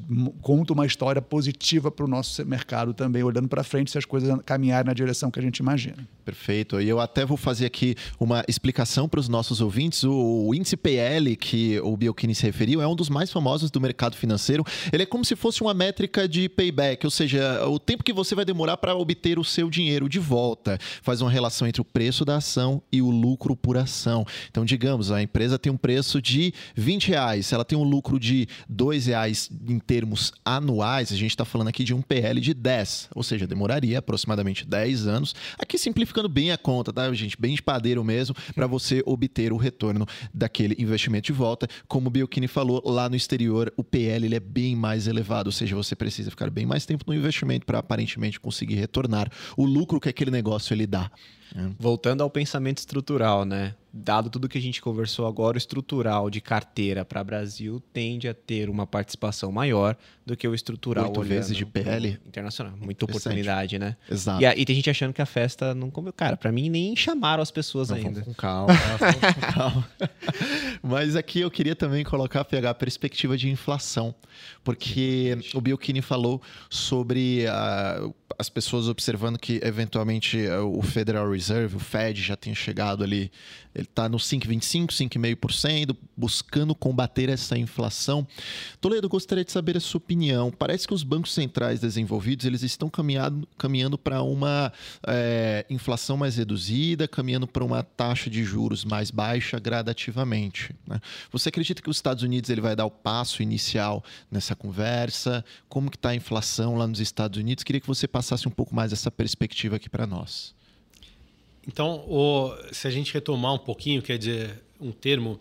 conta uma história positiva para o nosso mercado também, olhando para frente se as coisas caminharem na direção que a gente imagina. Perfeito. E eu até vou fazer aqui uma explicação para os nossos ouvintes. O, o índice PL que o Biocchini se referiu é um dos mais famosos do mercado financeiro. Ele é como se fosse uma métrica de payback, ou seja, o tempo que você vai demorar para obter o seu dinheiro de volta. Faz uma relação entre o preço da ação e o lucro por ação. Então, digamos, a empresa tem um preço de 20 reais, ela tem um lucro de 2 reais reais em termos anuais, a gente está falando aqui de um PL de 10, ou seja, demoraria aproximadamente 10 anos. Aqui simplificando bem a conta, tá, gente? Bem de padeiro mesmo, para você obter o retorno daquele investimento de volta. Como o Biocchini falou, lá no exterior o PL ele é bem mais elevado, ou seja, você precisa ficar bem mais tempo no investimento para aparentemente conseguir retornar o lucro que aquele negócio ele dá. Voltando ao pensamento estrutural, né? Dado tudo que a gente conversou agora, o estrutural de carteira para Brasil tende a ter uma participação maior do que o estrutural Oito vezes de PL internacional. Muita oportunidade, né? Exato. E, e, tem gente achando que a festa não comeu. Cara, para mim nem chamaram as pessoas não, ainda. Com calma, com calma. Mas aqui eu queria também colocar, pegar a perspectiva de inflação, porque o Biocchini falou sobre uh, as pessoas observando que eventualmente o Federal Reserve, o Fed, já tenha chegado ali ele está no 5,25%, 5,5%, buscando combater essa inflação. Toledo, gostaria de saber a sua opinião. Parece que os bancos centrais desenvolvidos eles estão caminhando, caminhando para uma é, inflação mais reduzida, caminhando para uma taxa de juros mais baixa gradativamente. Né? Você acredita que os Estados Unidos ele vai dar o passo inicial nessa conversa? Como que está a inflação lá nos Estados Unidos? Queria que você passasse um pouco mais essa perspectiva aqui para nós. Então, o, se a gente retomar um pouquinho, quer dizer, um termo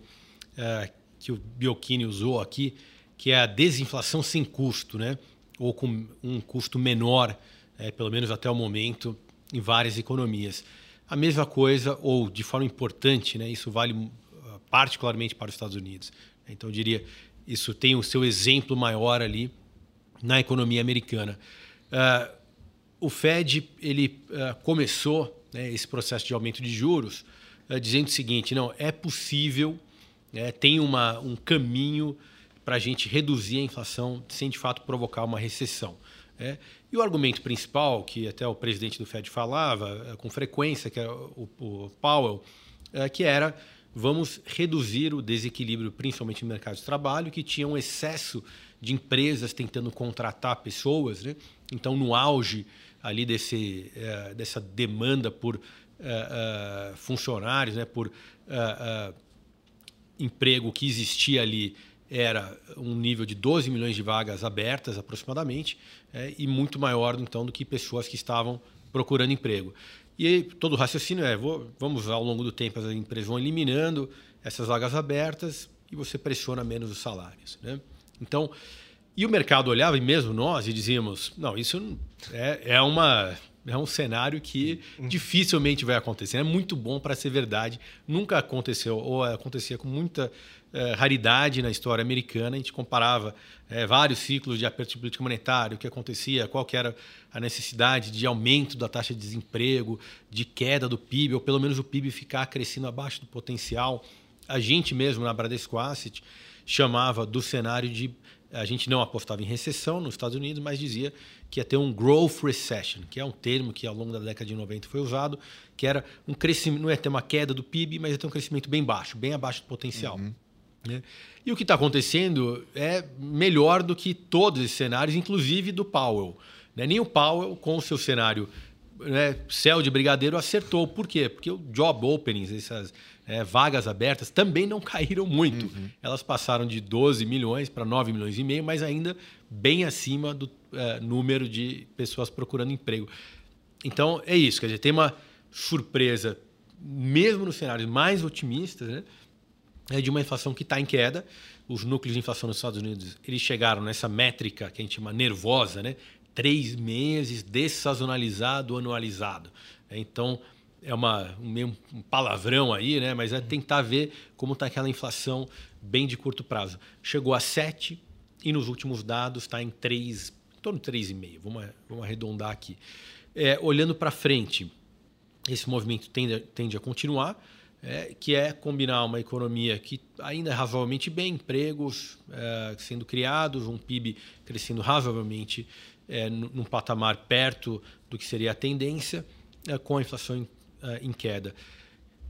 é, que o Biocchini usou aqui, que é a desinflação sem custo, né? ou com um custo menor, é, pelo menos até o momento, em várias economias. A mesma coisa, ou de forma importante, né? isso vale uh, particularmente para os Estados Unidos. Então, eu diria, isso tem o seu exemplo maior ali na economia americana. Uh, o Fed ele uh, começou né, esse processo de aumento de juros, é, dizendo o seguinte: não, é possível, né, tem uma, um caminho para a gente reduzir a inflação sem de fato provocar uma recessão. É. E o argumento principal, que até o presidente do Fed falava é, com frequência, que é o, o Powell, é, que era vamos reduzir o desequilíbrio, principalmente no mercado de trabalho, que tinha um excesso de empresas tentando contratar pessoas. Né? Então, no auge ali desse, uh, dessa demanda por uh, uh, funcionários, né, por emprego que existia ali era um nível de 12 milhões de vagas abertas aproximadamente e muito maior então do que pessoas que estavam procurando emprego. E aí, todo o raciocínio é, vou, vamos ao longo do tempo as empresas vão eliminando essas vagas abertas e você pressiona menos os salários. Né? Então, e o mercado olhava, e mesmo nós, e dizíamos: não, isso é, é uma é um cenário que dificilmente vai acontecer. É muito bom para ser verdade. Nunca aconteceu, ou acontecia com muita é, raridade na história americana. A gente comparava é, vários ciclos de aperto de política monetária, o que acontecia, qual que era a necessidade de aumento da taxa de desemprego, de queda do PIB, ou pelo menos o PIB ficar crescendo abaixo do potencial. A gente mesmo, na Bradesco Asset, chamava do cenário de a gente não apostava em recessão nos Estados Unidos, mas dizia que ia ter um growth recession, que é um termo que ao longo da década de 90 foi usado, que era um crescimento, não ia ter uma queda do PIB, mas ia ter um crescimento bem baixo, bem abaixo do potencial. Uhum. Né? E o que está acontecendo é melhor do que todos esses cenários, inclusive do Powell. Né? Nem o Powell, com o seu cenário né, céu de brigadeiro, acertou. Por quê? Porque o job openings, essas é, vagas abertas, também não caíram muito. Uhum. Elas passaram de 12 milhões para 9 milhões e meio, mas ainda bem acima do é, número de pessoas procurando emprego. Então, é isso. Quer dizer, tem uma surpresa, mesmo nos cenários mais otimistas, né? É de uma inflação que está em queda. Os núcleos de inflação nos Estados Unidos eles chegaram nessa métrica que a gente chama nervosa, né? três meses dessazonalizado, anualizado. Então, é uma, um meio um palavrão aí, né? mas é tentar ver como está aquela inflação bem de curto prazo. Chegou a 7 e nos últimos dados está em 3, em torno de 3,5. Vamos, vamos arredondar aqui. É, olhando para frente, esse movimento tende, tende a continuar, é, que é combinar uma economia que ainda é razoavelmente bem, empregos é, sendo criados, um PIB crescendo razoavelmente é, num patamar perto do que seria a tendência, é, com a inflação em, é, em queda.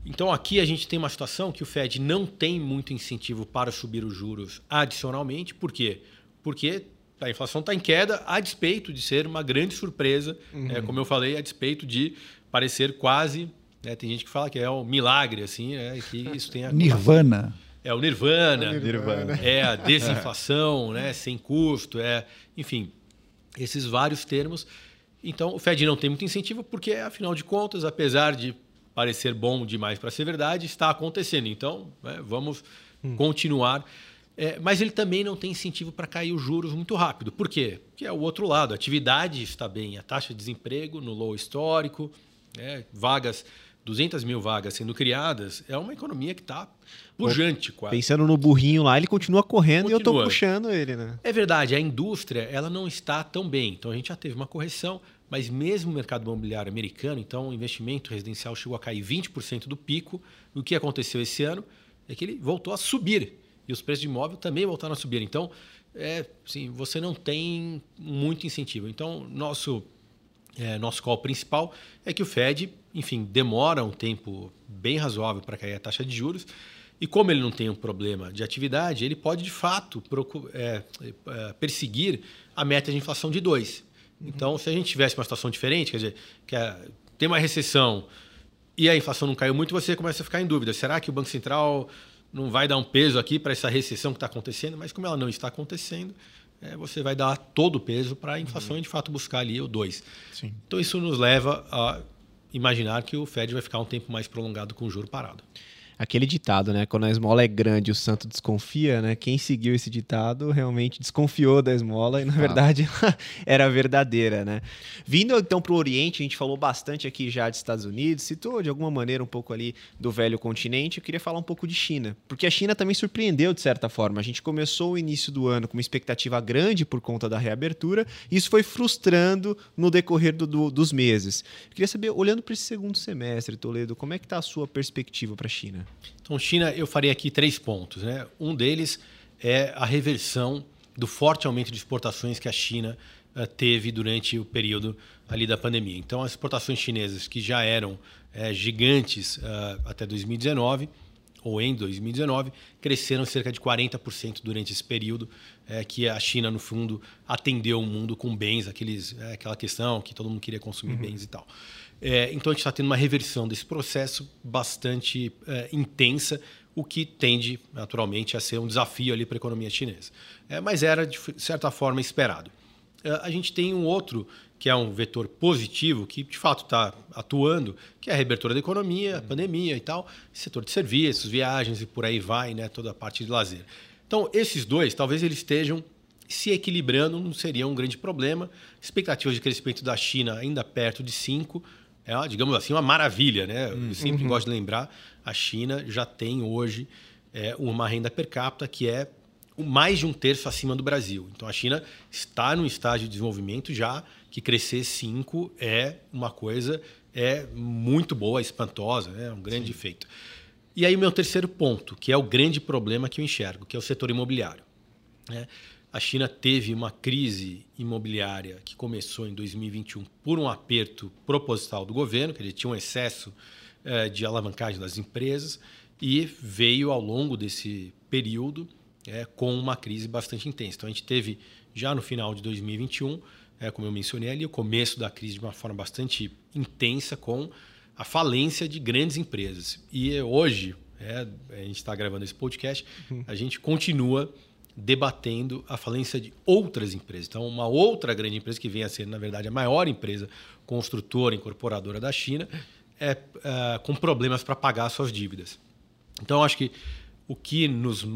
Então aqui a gente tem uma situação que o Fed não tem muito incentivo para subir os juros adicionalmente. Por quê? Porque a inflação está em queda, a despeito de ser uma grande surpresa, uhum. é, como eu falei, a despeito de parecer quase. Né, tem gente que fala que é um milagre, assim, é, que isso tem a. Nirvana. É o Nirvana. É, Nirvana. é a desinflação, né, sem custo, é, enfim, esses vários termos. Então, o Fed não tem muito incentivo, porque, afinal de contas, apesar de parecer bom demais para ser verdade, está acontecendo. Então, né, vamos hum. continuar. É, mas ele também não tem incentivo para cair os juros muito rápido. Por quê? Porque é o outro lado. A atividade está bem, a taxa de desemprego no low histórico, né, vagas 200 mil vagas sendo criadas, é uma economia que está pujante quase. Pensando no burrinho lá, ele continua correndo continua. e eu estou puxando ele, né? É verdade, a indústria ela não está tão bem. Então a gente já teve uma correção, mas mesmo o mercado imobiliário americano, então o investimento residencial chegou a cair 20% do pico. O que aconteceu esse ano é que ele voltou a subir. E os preços de imóvel também voltaram a subir. Então, é, assim, você não tem muito incentivo. Então, nosso é, nosso call principal é que o Fed, enfim, demora um tempo bem razoável para cair a taxa de juros. E como ele não tem um problema de atividade, ele pode, de fato, é, é, perseguir a meta de inflação de 2. Uhum. Então, se a gente tivesse uma situação diferente, quer dizer, que a, tem uma recessão e a inflação não caiu muito, você começa a ficar em dúvida. Será que o Banco Central não vai dar um peso aqui para essa recessão que está acontecendo? Mas como ela não está acontecendo, é, você vai dar todo o peso para a inflação uhum. e, de fato, buscar ali o 2. Então, isso nos leva a imaginar que o Fed vai ficar um tempo mais prolongado com o juro parado aquele ditado, né? Quando a esmola é grande, o santo desconfia, né? Quem seguiu esse ditado realmente desconfiou da esmola e, na ah. verdade, era verdadeira, né? Vindo então para o Oriente, a gente falou bastante aqui já de Estados Unidos, citou de alguma maneira um pouco ali do velho continente. Eu queria falar um pouco de China, porque a China também surpreendeu de certa forma. A gente começou o início do ano com uma expectativa grande por conta da reabertura, e isso foi frustrando no decorrer do, do, dos meses. Eu queria saber, olhando para esse segundo semestre, Toledo, como é que está a sua perspectiva para a China? Então, China, eu faria aqui três pontos. Né? Um deles é a reversão do forte aumento de exportações que a China uh, teve durante o período ali da pandemia. Então, as exportações chinesas que já eram uh, gigantes uh, até 2019 ou em 2019 cresceram cerca de 40% durante esse período que a China no fundo atendeu o mundo com bens, aqueles, aquela questão que todo mundo queria consumir uhum. bens e tal. É, então a gente está tendo uma reversão desse processo bastante é, intensa, o que tende naturalmente a ser um desafio ali para a economia chinesa. É, mas era de certa forma esperado. É, a gente tem um outro que é um vetor positivo que de fato está atuando, que é a reabertura da economia, a pandemia e tal, setor de serviços, viagens e por aí vai, né, toda a parte de lazer. Então esses dois, talvez eles estejam se equilibrando não seria um grande problema. Expectativas de crescimento da China ainda perto de 5, é, digamos assim, uma maravilha. Né? Eu uhum. sempre gosto de lembrar, a China já tem hoje é, uma renda per capita que é mais de um terço acima do Brasil. Então a China está num estágio de desenvolvimento já que crescer 5 é uma coisa é muito boa, espantosa, é um grande Sim. feito. E aí o meu terceiro ponto, que é o grande problema que eu enxergo, que é o setor imobiliário. É, a China teve uma crise imobiliária que começou em 2021 por um aperto proposital do governo, que ele tinha um excesso é, de alavancagem das empresas, e veio ao longo desse período é, com uma crise bastante intensa. Então a gente teve já no final de 2021, é, como eu mencionei ali, o começo da crise de uma forma bastante intensa com a falência de grandes empresas. E hoje, é, a gente está gravando esse podcast, uhum. a gente continua debatendo a falência de outras empresas. Então, uma outra grande empresa que vem a ser, na verdade, a maior empresa construtora, incorporadora da China, é, é com problemas para pagar suas dívidas. Então, acho que o que nos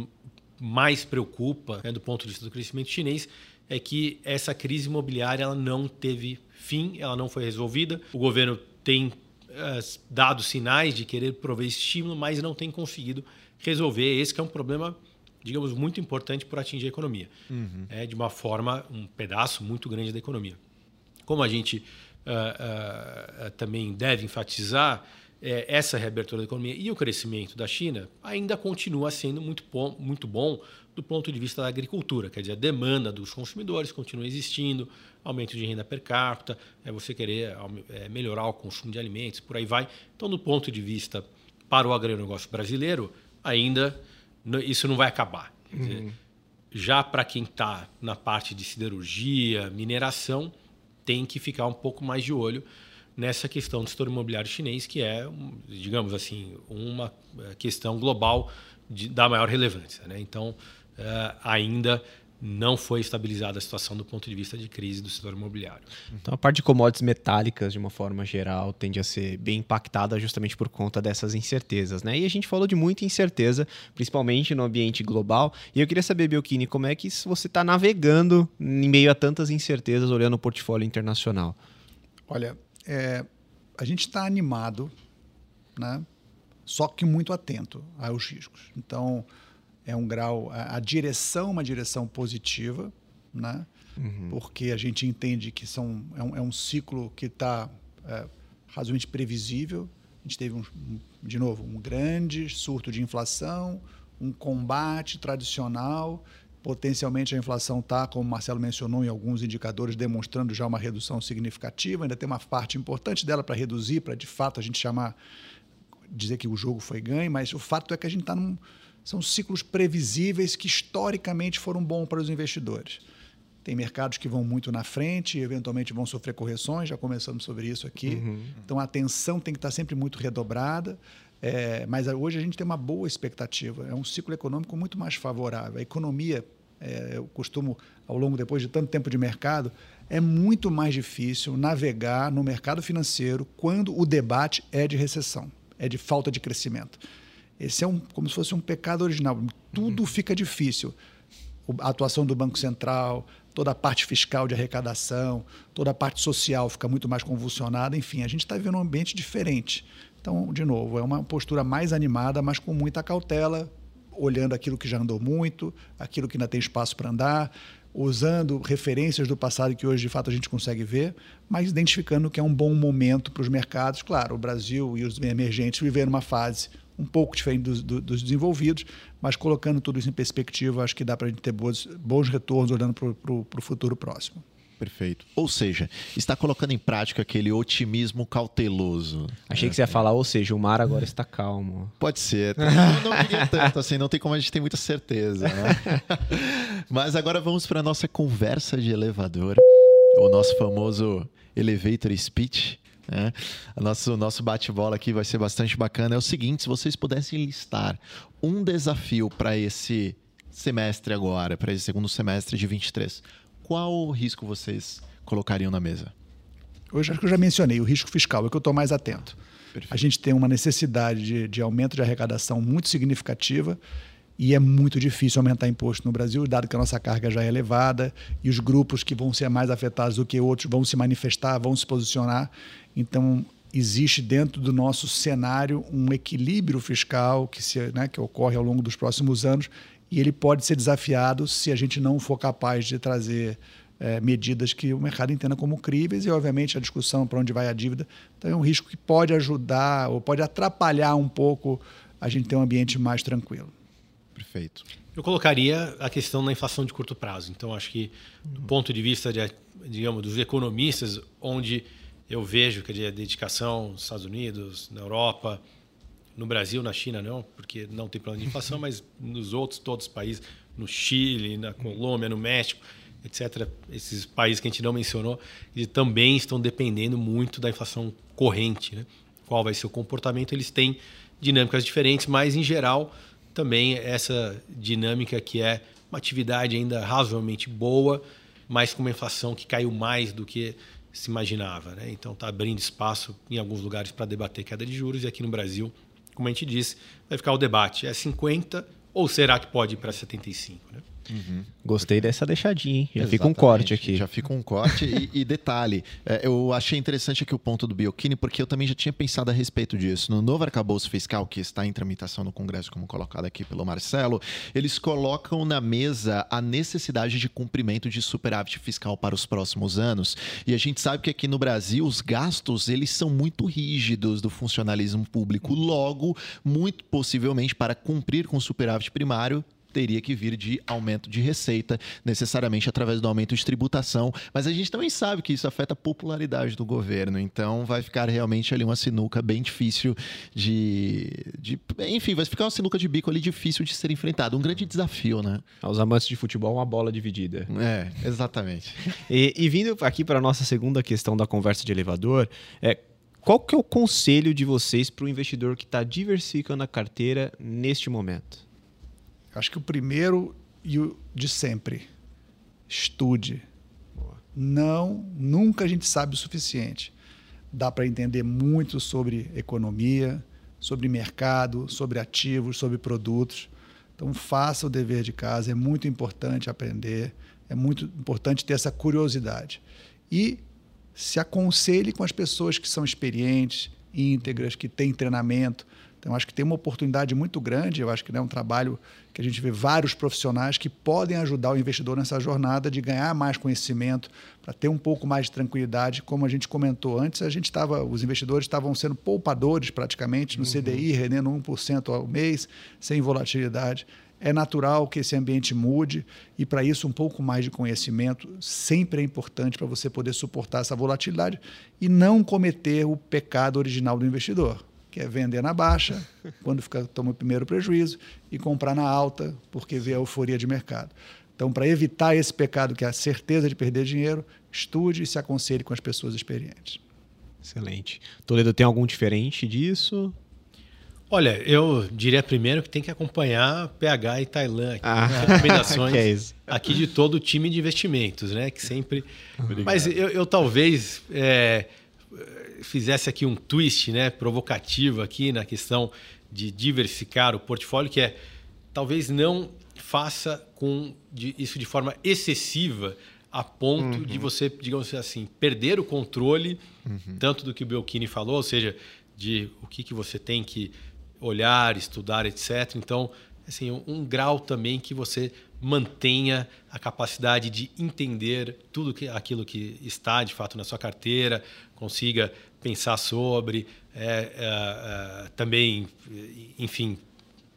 mais preocupa, né, do ponto de vista do crescimento chinês, é que essa crise imobiliária ela não teve fim, ela não foi resolvida. O governo tem é, dado sinais de querer prover estímulo, mas não tem conseguido resolver. Esse é um problema digamos, muito importante para atingir a economia. Uhum. É, de uma forma, um pedaço muito grande da economia. Como a gente uh, uh, também deve enfatizar, é, essa reabertura da economia e o crescimento da China ainda continua sendo muito bom, muito bom do ponto de vista da agricultura. Quer dizer, a demanda dos consumidores continua existindo, aumento de renda per capita, é você querer é, melhorar o consumo de alimentos, por aí vai. Então, do ponto de vista para o agronegócio brasileiro, ainda isso não vai acabar. Dizer, uhum. Já para quem está na parte de siderurgia, mineração, tem que ficar um pouco mais de olho nessa questão do setor imobiliário chinês, que é, digamos assim, uma eh, questão global de, da maior relevância. Né? Então, uh, ainda não foi estabilizada a situação do ponto de vista de crise do setor imobiliário. Então, a parte de commodities metálicas, de uma forma geral, tende a ser bem impactada justamente por conta dessas incertezas, né? E a gente falou de muita incerteza, principalmente no ambiente global. E eu queria saber, Belkini, como é que você está navegando em meio a tantas incertezas, olhando o portfólio internacional? Olha, é, a gente está animado, né? Só que muito atento aos riscos. Então, é um grau, a, a direção é uma direção positiva, né? Uhum. porque a gente entende que são, é, um, é um ciclo que está é, razoavelmente previsível. A gente teve, um, um, de novo, um grande surto de inflação, um combate tradicional. Potencialmente a inflação está, como o Marcelo mencionou, em alguns indicadores, demonstrando já uma redução significativa. Ainda tem uma parte importante dela para reduzir, para de fato a gente chamar, dizer que o jogo foi ganho, mas o fato é que a gente está num são ciclos previsíveis que historicamente foram bons para os investidores. Tem mercados que vão muito na frente e eventualmente vão sofrer correções, já começamos sobre isso aqui. Uhum. Então a atenção tem que estar sempre muito redobrada. É, mas hoje a gente tem uma boa expectativa. É um ciclo econômico muito mais favorável. A economia, é, eu costumo, ao longo, depois de tanto tempo de mercado, é muito mais difícil navegar no mercado financeiro quando o debate é de recessão, é de falta de crescimento. Esse é um, como se fosse um pecado original. Tudo uhum. fica difícil. A atuação do Banco Central, toda a parte fiscal de arrecadação, toda a parte social fica muito mais convulsionada. Enfim, a gente está vivendo um ambiente diferente. Então, de novo, é uma postura mais animada, mas com muita cautela, olhando aquilo que já andou muito, aquilo que ainda tem espaço para andar, usando referências do passado que hoje de fato a gente consegue ver, mas identificando que é um bom momento para os mercados. Claro, o Brasil e os emergentes viveram uma fase um pouco diferente dos, dos desenvolvidos, mas colocando tudo isso em perspectiva, acho que dá para a gente ter bons, bons retornos olhando para o futuro próximo. Perfeito. Ou seja, está colocando em prática aquele otimismo cauteloso. Achei é. que você ia falar, ou seja, o mar agora está calmo. Pode ser. Não, não diria tanto assim, não tem como a gente ter muita certeza. Né? Mas agora vamos para a nossa conversa de elevador, o nosso famoso elevator speech. Né? O nosso, nosso bate-bola aqui vai ser bastante bacana. É o seguinte: se vocês pudessem listar um desafio para esse semestre agora, para esse segundo semestre de 23, qual risco vocês colocariam na mesa? Hoje acho que eu já mencionei, o risco fiscal é que eu estou mais atento. Perfeito. A gente tem uma necessidade de, de aumento de arrecadação muito significativa e é muito difícil aumentar imposto no Brasil, dado que a nossa carga já é elevada e os grupos que vão ser mais afetados do que outros vão se manifestar, vão se posicionar. Então, existe dentro do nosso cenário um equilíbrio fiscal que, se, né, que ocorre ao longo dos próximos anos e ele pode ser desafiado se a gente não for capaz de trazer é, medidas que o mercado entenda como críveis e, obviamente, a discussão para onde vai a dívida. Então, é um risco que pode ajudar ou pode atrapalhar um pouco a gente ter um ambiente mais tranquilo. Perfeito. Eu colocaria a questão da inflação de curto prazo. Então, acho que, do ponto de vista, de, digamos, dos economistas, onde eu vejo que a dedicação nos Estados Unidos, na Europa, no Brasil, na China não, porque não tem plano de inflação, mas nos outros todos os países, no Chile, na Colômbia, no México, etc., esses países que a gente não mencionou, eles também estão dependendo muito da inflação corrente. Né? Qual vai ser o comportamento? Eles têm dinâmicas diferentes, mas em geral também essa dinâmica que é uma atividade ainda razoavelmente boa, mas com uma inflação que caiu mais do que se imaginava. Né? Então está abrindo espaço em alguns lugares para debater queda de juros e aqui no Brasil, como a gente disse, vai ficar o debate: é 50 ou será que pode ir para 75? Né? Uhum. Gostei dessa deixadinha, hein? Já Exatamente. fica um corte aqui. Já fica um corte. e, e, detalhe, é, eu achei interessante aqui o ponto do Biocchini, porque eu também já tinha pensado a respeito disso. No novo arcabouço fiscal, que está em tramitação no Congresso, como colocado aqui pelo Marcelo, eles colocam na mesa a necessidade de cumprimento de superávit fiscal para os próximos anos. E a gente sabe que aqui no Brasil os gastos eles são muito rígidos do funcionalismo público. Logo, muito possivelmente, para cumprir com o superávit primário, teria que vir de aumento de receita, necessariamente através do aumento de tributação. Mas a gente também sabe que isso afeta a popularidade do governo. Então vai ficar realmente ali uma sinuca bem difícil de. de enfim, vai ficar uma sinuca de bico ali difícil de ser enfrentada. Um grande desafio, né? Aos amantes de futebol, uma bola dividida. É, exatamente. e, e vindo aqui para a nossa segunda questão da conversa de elevador, é qual que é o conselho de vocês para o investidor que está diversificando a carteira neste momento? Acho que o primeiro e o de sempre. Estude. Não, nunca a gente sabe o suficiente. Dá para entender muito sobre economia, sobre mercado, sobre ativos, sobre produtos. Então faça o dever de casa, é muito importante aprender, é muito importante ter essa curiosidade. E se aconselhe com as pessoas que são experientes, íntegras, que têm treinamento, então, acho que tem uma oportunidade muito grande. Eu acho que é um trabalho que a gente vê vários profissionais que podem ajudar o investidor nessa jornada de ganhar mais conhecimento, para ter um pouco mais de tranquilidade. Como a gente comentou antes, a gente estava, os investidores estavam sendo poupadores praticamente no uhum. CDI, rendendo 1% ao mês, sem volatilidade. É natural que esse ambiente mude e, para isso, um pouco mais de conhecimento sempre é importante para você poder suportar essa volatilidade e não cometer o pecado original do investidor que é vender na baixa, quando fica, toma o primeiro prejuízo, e comprar na alta, porque vê a euforia de mercado. Então, para evitar esse pecado, que é a certeza de perder dinheiro, estude e se aconselhe com as pessoas experientes. Excelente. Toledo, tem algum diferente disso? Olha, eu diria primeiro que tem que acompanhar PH e Tailã, aqui, ah, né? recomendações é aqui de todo o time de investimentos, né? Que sempre. Obrigado. Mas eu, eu talvez é, fizesse aqui um twist né, provocativo aqui na questão de diversificar o portfólio, que é talvez não faça com de, isso de forma excessiva a ponto uhum. de você, digamos assim, perder o controle uhum. tanto do que o Belchini falou, ou seja, de o que, que você tem que olhar, estudar, etc. Então, assim, um, um grau também que você mantenha a capacidade de entender tudo que, aquilo que está de fato na sua carteira, consiga pensar sobre, é, é, é, também, enfim,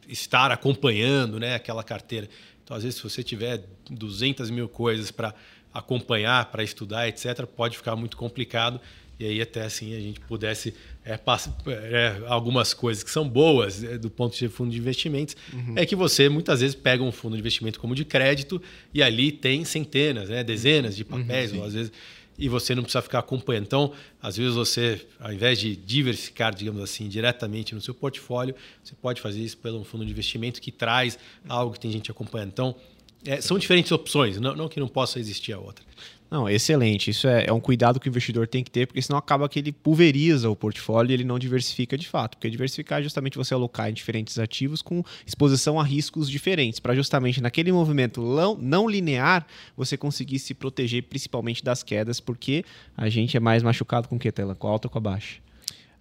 estar acompanhando né, aquela carteira. Então, às vezes, se você tiver 200 mil coisas para acompanhar, para estudar, etc., pode ficar muito complicado. E aí, até assim, a gente pudesse é, passa, é, algumas coisas que são boas é, do ponto de vista de fundo de investimentos, uhum. é que você muitas vezes pega um fundo de investimento como de crédito e ali tem centenas, né, dezenas de papéis, uhum, ou às vezes e você não precisa ficar acompanhando. Então, às vezes você, ao invés de diversificar, digamos assim, diretamente no seu portfólio, você pode fazer isso pelo fundo de investimento que traz algo que tem gente acompanhando. Então, é, são diferentes opções, não, não, que não possa existir a outra. Não, excelente. Isso é, é, um cuidado que o investidor tem que ter, porque senão acaba que ele pulveriza o portfólio e ele não diversifica de fato. Porque diversificar é justamente você alocar em diferentes ativos com exposição a riscos diferentes, para justamente naquele movimento não linear você conseguir se proteger principalmente das quedas, porque a gente é mais machucado com o que, Tela? Com a alta ou com a baixa?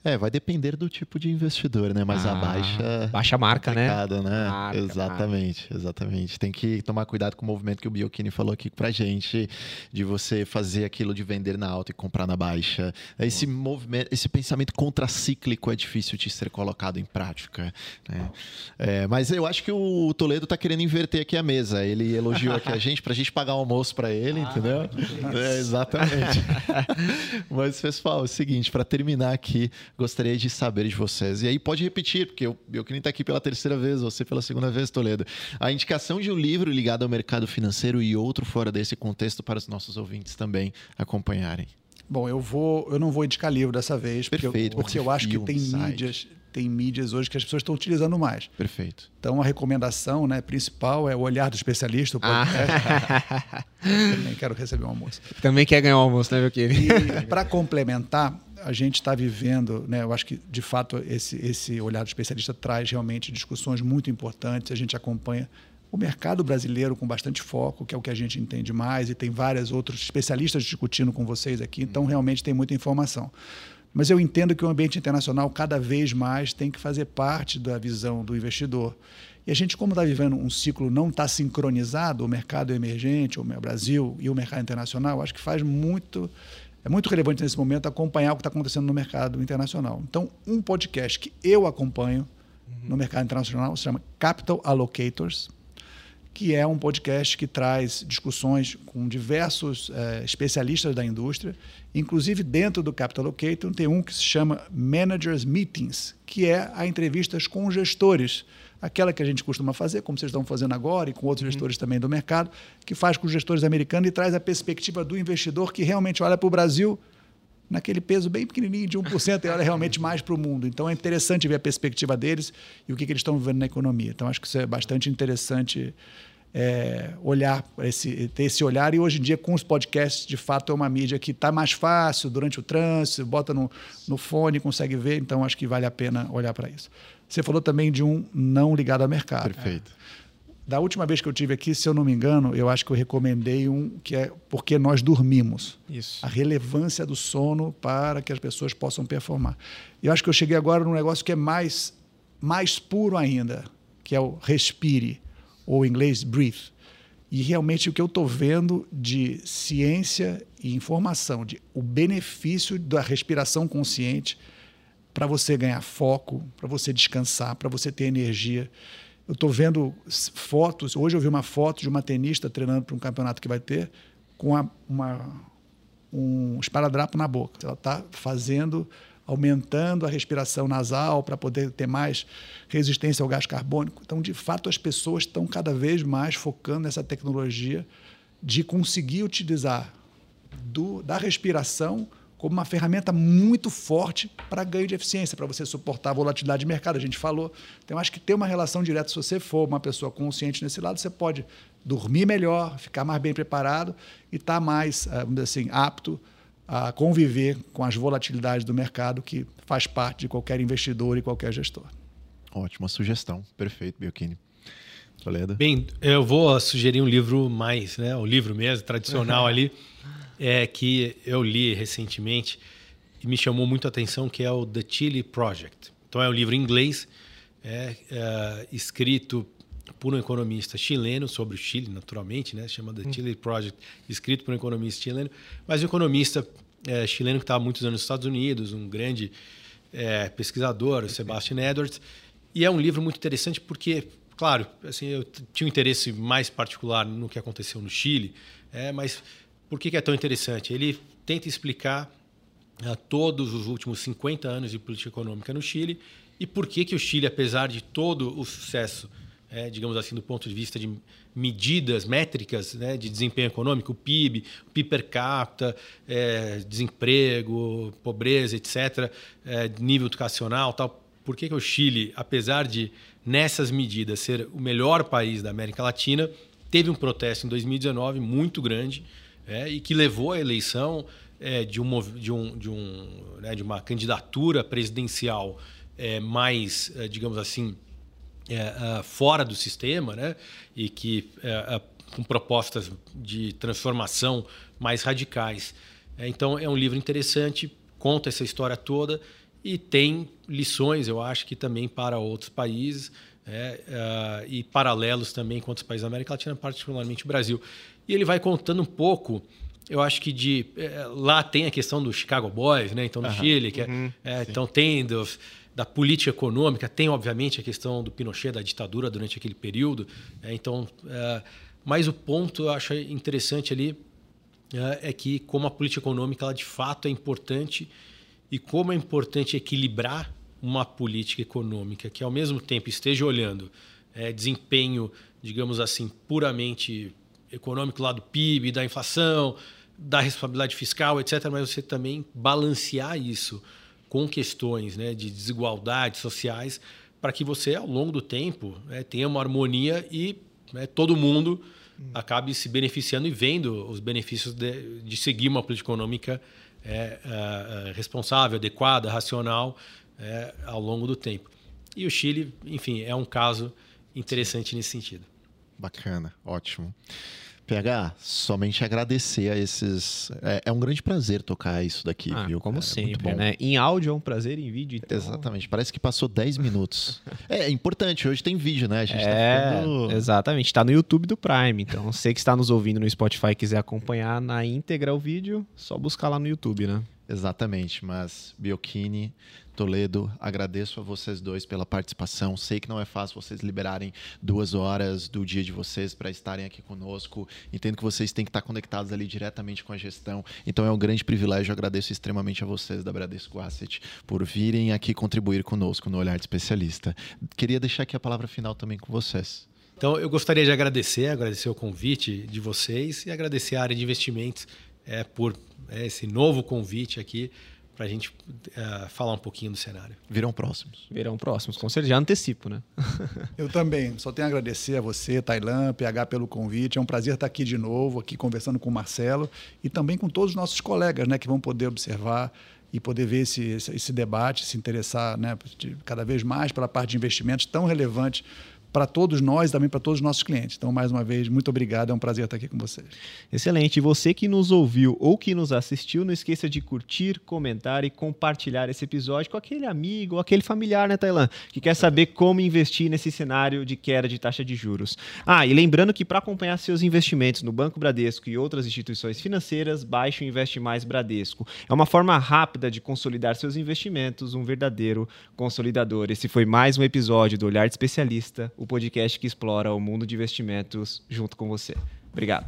É, vai depender do tipo de investidor, né? Mas ah, a baixa. Baixa marca, né? né? Marca, exatamente, marca. exatamente. Tem que tomar cuidado com o movimento que o Biocchini falou aqui pra gente, de você fazer aquilo de vender na alta e comprar na baixa. Esse movimento, esse pensamento contracíclico é difícil de ser colocado em prática. Né? É, mas eu acho que o Toledo tá querendo inverter aqui a mesa. Ele elogiou aqui a gente pra gente pagar o almoço para ele, ah, entendeu? É, exatamente. mas, pessoal, é o seguinte, para terminar aqui gostaria de saber de vocês. E aí pode repetir, porque eu, eu queria estar aqui pela terceira vez, você pela segunda vez, Toledo. A indicação de um livro ligado ao mercado financeiro e outro fora desse contexto para os nossos ouvintes também acompanharem. Bom, eu vou, eu não vou indicar livro dessa vez, Perfeito, porque, porque eu acho que tem mídias, tem mídias hoje que as pessoas estão utilizando mais. Perfeito. Então a recomendação, né, principal é o olhar do especialista. O ah. também quero receber um almoço. Também quer ganhar um almoço, né, meu querido? E para complementar, a gente está vivendo, né, eu acho que de fato esse, esse olhar do especialista traz realmente discussões muito importantes. A gente acompanha o mercado brasileiro com bastante foco, que é o que a gente entende mais, e tem vários outros especialistas discutindo com vocês aqui, então realmente tem muita informação. Mas eu entendo que o ambiente internacional cada vez mais tem que fazer parte da visão do investidor. E a gente, como está vivendo um ciclo não está sincronizado, o mercado emergente, o Brasil e o mercado internacional, acho que faz muito é muito relevante nesse momento acompanhar o que está acontecendo no mercado internacional. Então, um podcast que eu acompanho uhum. no mercado internacional se chama Capital Allocators, que é um podcast que traz discussões com diversos é, especialistas da indústria. Inclusive, dentro do Capital Allocator, tem um que se chama Managers Meetings, que é a entrevistas com gestores aquela que a gente costuma fazer, como vocês estão fazendo agora, e com outros uhum. gestores também do mercado, que faz com os gestores americanos e traz a perspectiva do investidor que realmente olha para o Brasil naquele peso bem pequenininho de 1% e olha realmente mais para o mundo. Então é interessante ver a perspectiva deles e o que, que eles estão vivendo na economia. Então acho que isso é bastante interessante é, olhar, esse, ter esse olhar. E hoje em dia, com os podcasts, de fato, é uma mídia que está mais fácil durante o trânsito, bota no, no fone, consegue ver. Então acho que vale a pena olhar para isso. Você falou também de um não ligado ao mercado. Perfeito. Da última vez que eu tive aqui, se eu não me engano, eu acho que eu recomendei um que é porque nós dormimos. Isso. A relevância do sono para que as pessoas possam performar. Eu acho que eu cheguei agora num negócio que é mais, mais puro ainda, que é o respire, ou em inglês breathe. E realmente o que eu estou vendo de ciência e informação, de o benefício da respiração consciente para você ganhar foco, para você descansar, para você ter energia. Eu estou vendo fotos. Hoje eu vi uma foto de uma tenista treinando para um campeonato que vai ter com uma, uma, um esparadrapo na boca. Ela está fazendo, aumentando a respiração nasal para poder ter mais resistência ao gás carbônico. Então, de fato, as pessoas estão cada vez mais focando nessa tecnologia de conseguir utilizar do, da respiração como uma ferramenta muito forte para ganho de eficiência, para você suportar a volatilidade de mercado. A gente falou. Então, acho que tem uma relação direta. Se você for uma pessoa consciente nesse lado, você pode dormir melhor, ficar mais bem preparado e estar tá mais, eh, vamos dizer assim, apto a conviver com as volatilidades do mercado, que faz parte de qualquer investidor e qualquer gestor. Ótima sugestão. Perfeito, Biocchini. Toledo. Bem, eu vou sugerir um livro mais, né? O livro mesmo, tradicional ali é, que eu li recentemente e me chamou muito a atenção, que é o The Chile Project. Então é um livro em inglês, é, é, escrito por um economista chileno sobre o Chile, naturalmente, né? chama The hum. Chile Project, escrito por um economista chileno, mas um economista é, chileno que estava há muitos anos nos Estados Unidos, um grande é, pesquisador, Sebastian Edwards, e é um livro muito interessante porque, claro, assim, eu tinha um interesse mais particular no que aconteceu no Chile, é, mas por que, que é tão interessante? Ele tenta explicar uh, todos os últimos 50 anos de política econômica no Chile e por que, que o Chile, apesar de todo o sucesso, é, digamos assim, do ponto de vista de medidas métricas né, de desempenho econômico, o PIB, o PIB per capita, é, desemprego, pobreza, etc., é, nível educacional, tal. Por que, que o Chile, apesar de nessas medidas ser o melhor país da América Latina, teve um protesto em 2019 muito grande é, e que levou à eleição é, de, um, de, um, de, um, né, de uma candidatura presidencial é, mais, é, digamos assim, é, fora do sistema, né, e que com propostas de transformação mais radicais. então é um livro interessante, conta essa história toda e tem lições, eu acho que também para outros países é, uh, e paralelos também com outros países da América Latina, particularmente o Brasil. E ele vai contando um pouco, eu acho que de é, lá tem a questão do Chicago Boys, né? Então no uhum. Chile, que é, uhum. é, então tem dos, da política econômica, tem obviamente a questão do Pinochet, da ditadura durante aquele período. É, então, é, mas o ponto eu acho interessante ali é, que como a política econômica ela de fato é importante e como é importante equilibrar uma política econômica que, ao mesmo tempo, esteja olhando desempenho, digamos assim, puramente econômico lá do PIB, da inflação, da responsabilidade fiscal, etc., mas você também balancear isso com questões né, de desigualdades sociais para que você, ao longo do tempo, né, tenha uma harmonia e né, todo mundo acabe se beneficiando e vendo os benefícios de, de seguir uma política econômica é, é, é responsável, adequada, racional é, ao longo do tempo. E o Chile, enfim, é um caso interessante nesse sentido. Bacana, ótimo. PH, somente agradecer a esses. É, é, um grande prazer tocar isso daqui, ah, viu? Como cara? sempre, né? Em áudio é um prazer, em vídeo. Então... Exatamente, parece que passou 10 minutos. é, é, importante, hoje tem vídeo, né? A gente tá é, tá ficando... exatamente. Está no YouTube do Prime. Então, você que está nos ouvindo no Spotify e quiser acompanhar na íntegra o vídeo, só buscar lá no YouTube, né? Exatamente, mas Biocchini, Toledo, agradeço a vocês dois pela participação. Sei que não é fácil vocês liberarem duas horas do dia de vocês para estarem aqui conosco. Entendo que vocês têm que estar conectados ali diretamente com a gestão. Então é um grande privilégio. agradeço extremamente a vocês da Bradesco Asset por virem aqui contribuir conosco no Olhar de Especialista. Queria deixar aqui a palavra final também com vocês. Então, eu gostaria de agradecer, agradecer o convite de vocês e agradecer a área de investimentos é, por é, esse novo convite aqui para a gente uh, falar um pouquinho do cenário. Virão próximos. Virão próximos, com certeza. Já antecipo, né? Eu também. Só tenho a agradecer a você, Tailan, PH, pelo convite. É um prazer estar aqui de novo, aqui conversando com o Marcelo e também com todos os nossos colegas, né, que vão poder observar e poder ver esse, esse, esse debate, se interessar né, cada vez mais pela parte de investimentos tão relevante para todos nós e também para todos os nossos clientes. Então, mais uma vez, muito obrigado. É um prazer estar aqui com vocês. Excelente. E você que nos ouviu ou que nos assistiu, não esqueça de curtir, comentar e compartilhar esse episódio com aquele amigo aquele familiar, né, Tailan, que quer saber como investir nesse cenário de queda de taxa de juros. Ah, e lembrando que para acompanhar seus investimentos no Banco Bradesco e outras instituições financeiras, baixe o Investe Mais Bradesco. É uma forma rápida de consolidar seus investimentos, um verdadeiro consolidador. Esse foi mais um episódio do Olhar de Especialista o podcast que explora o mundo de investimentos junto com você. Obrigado.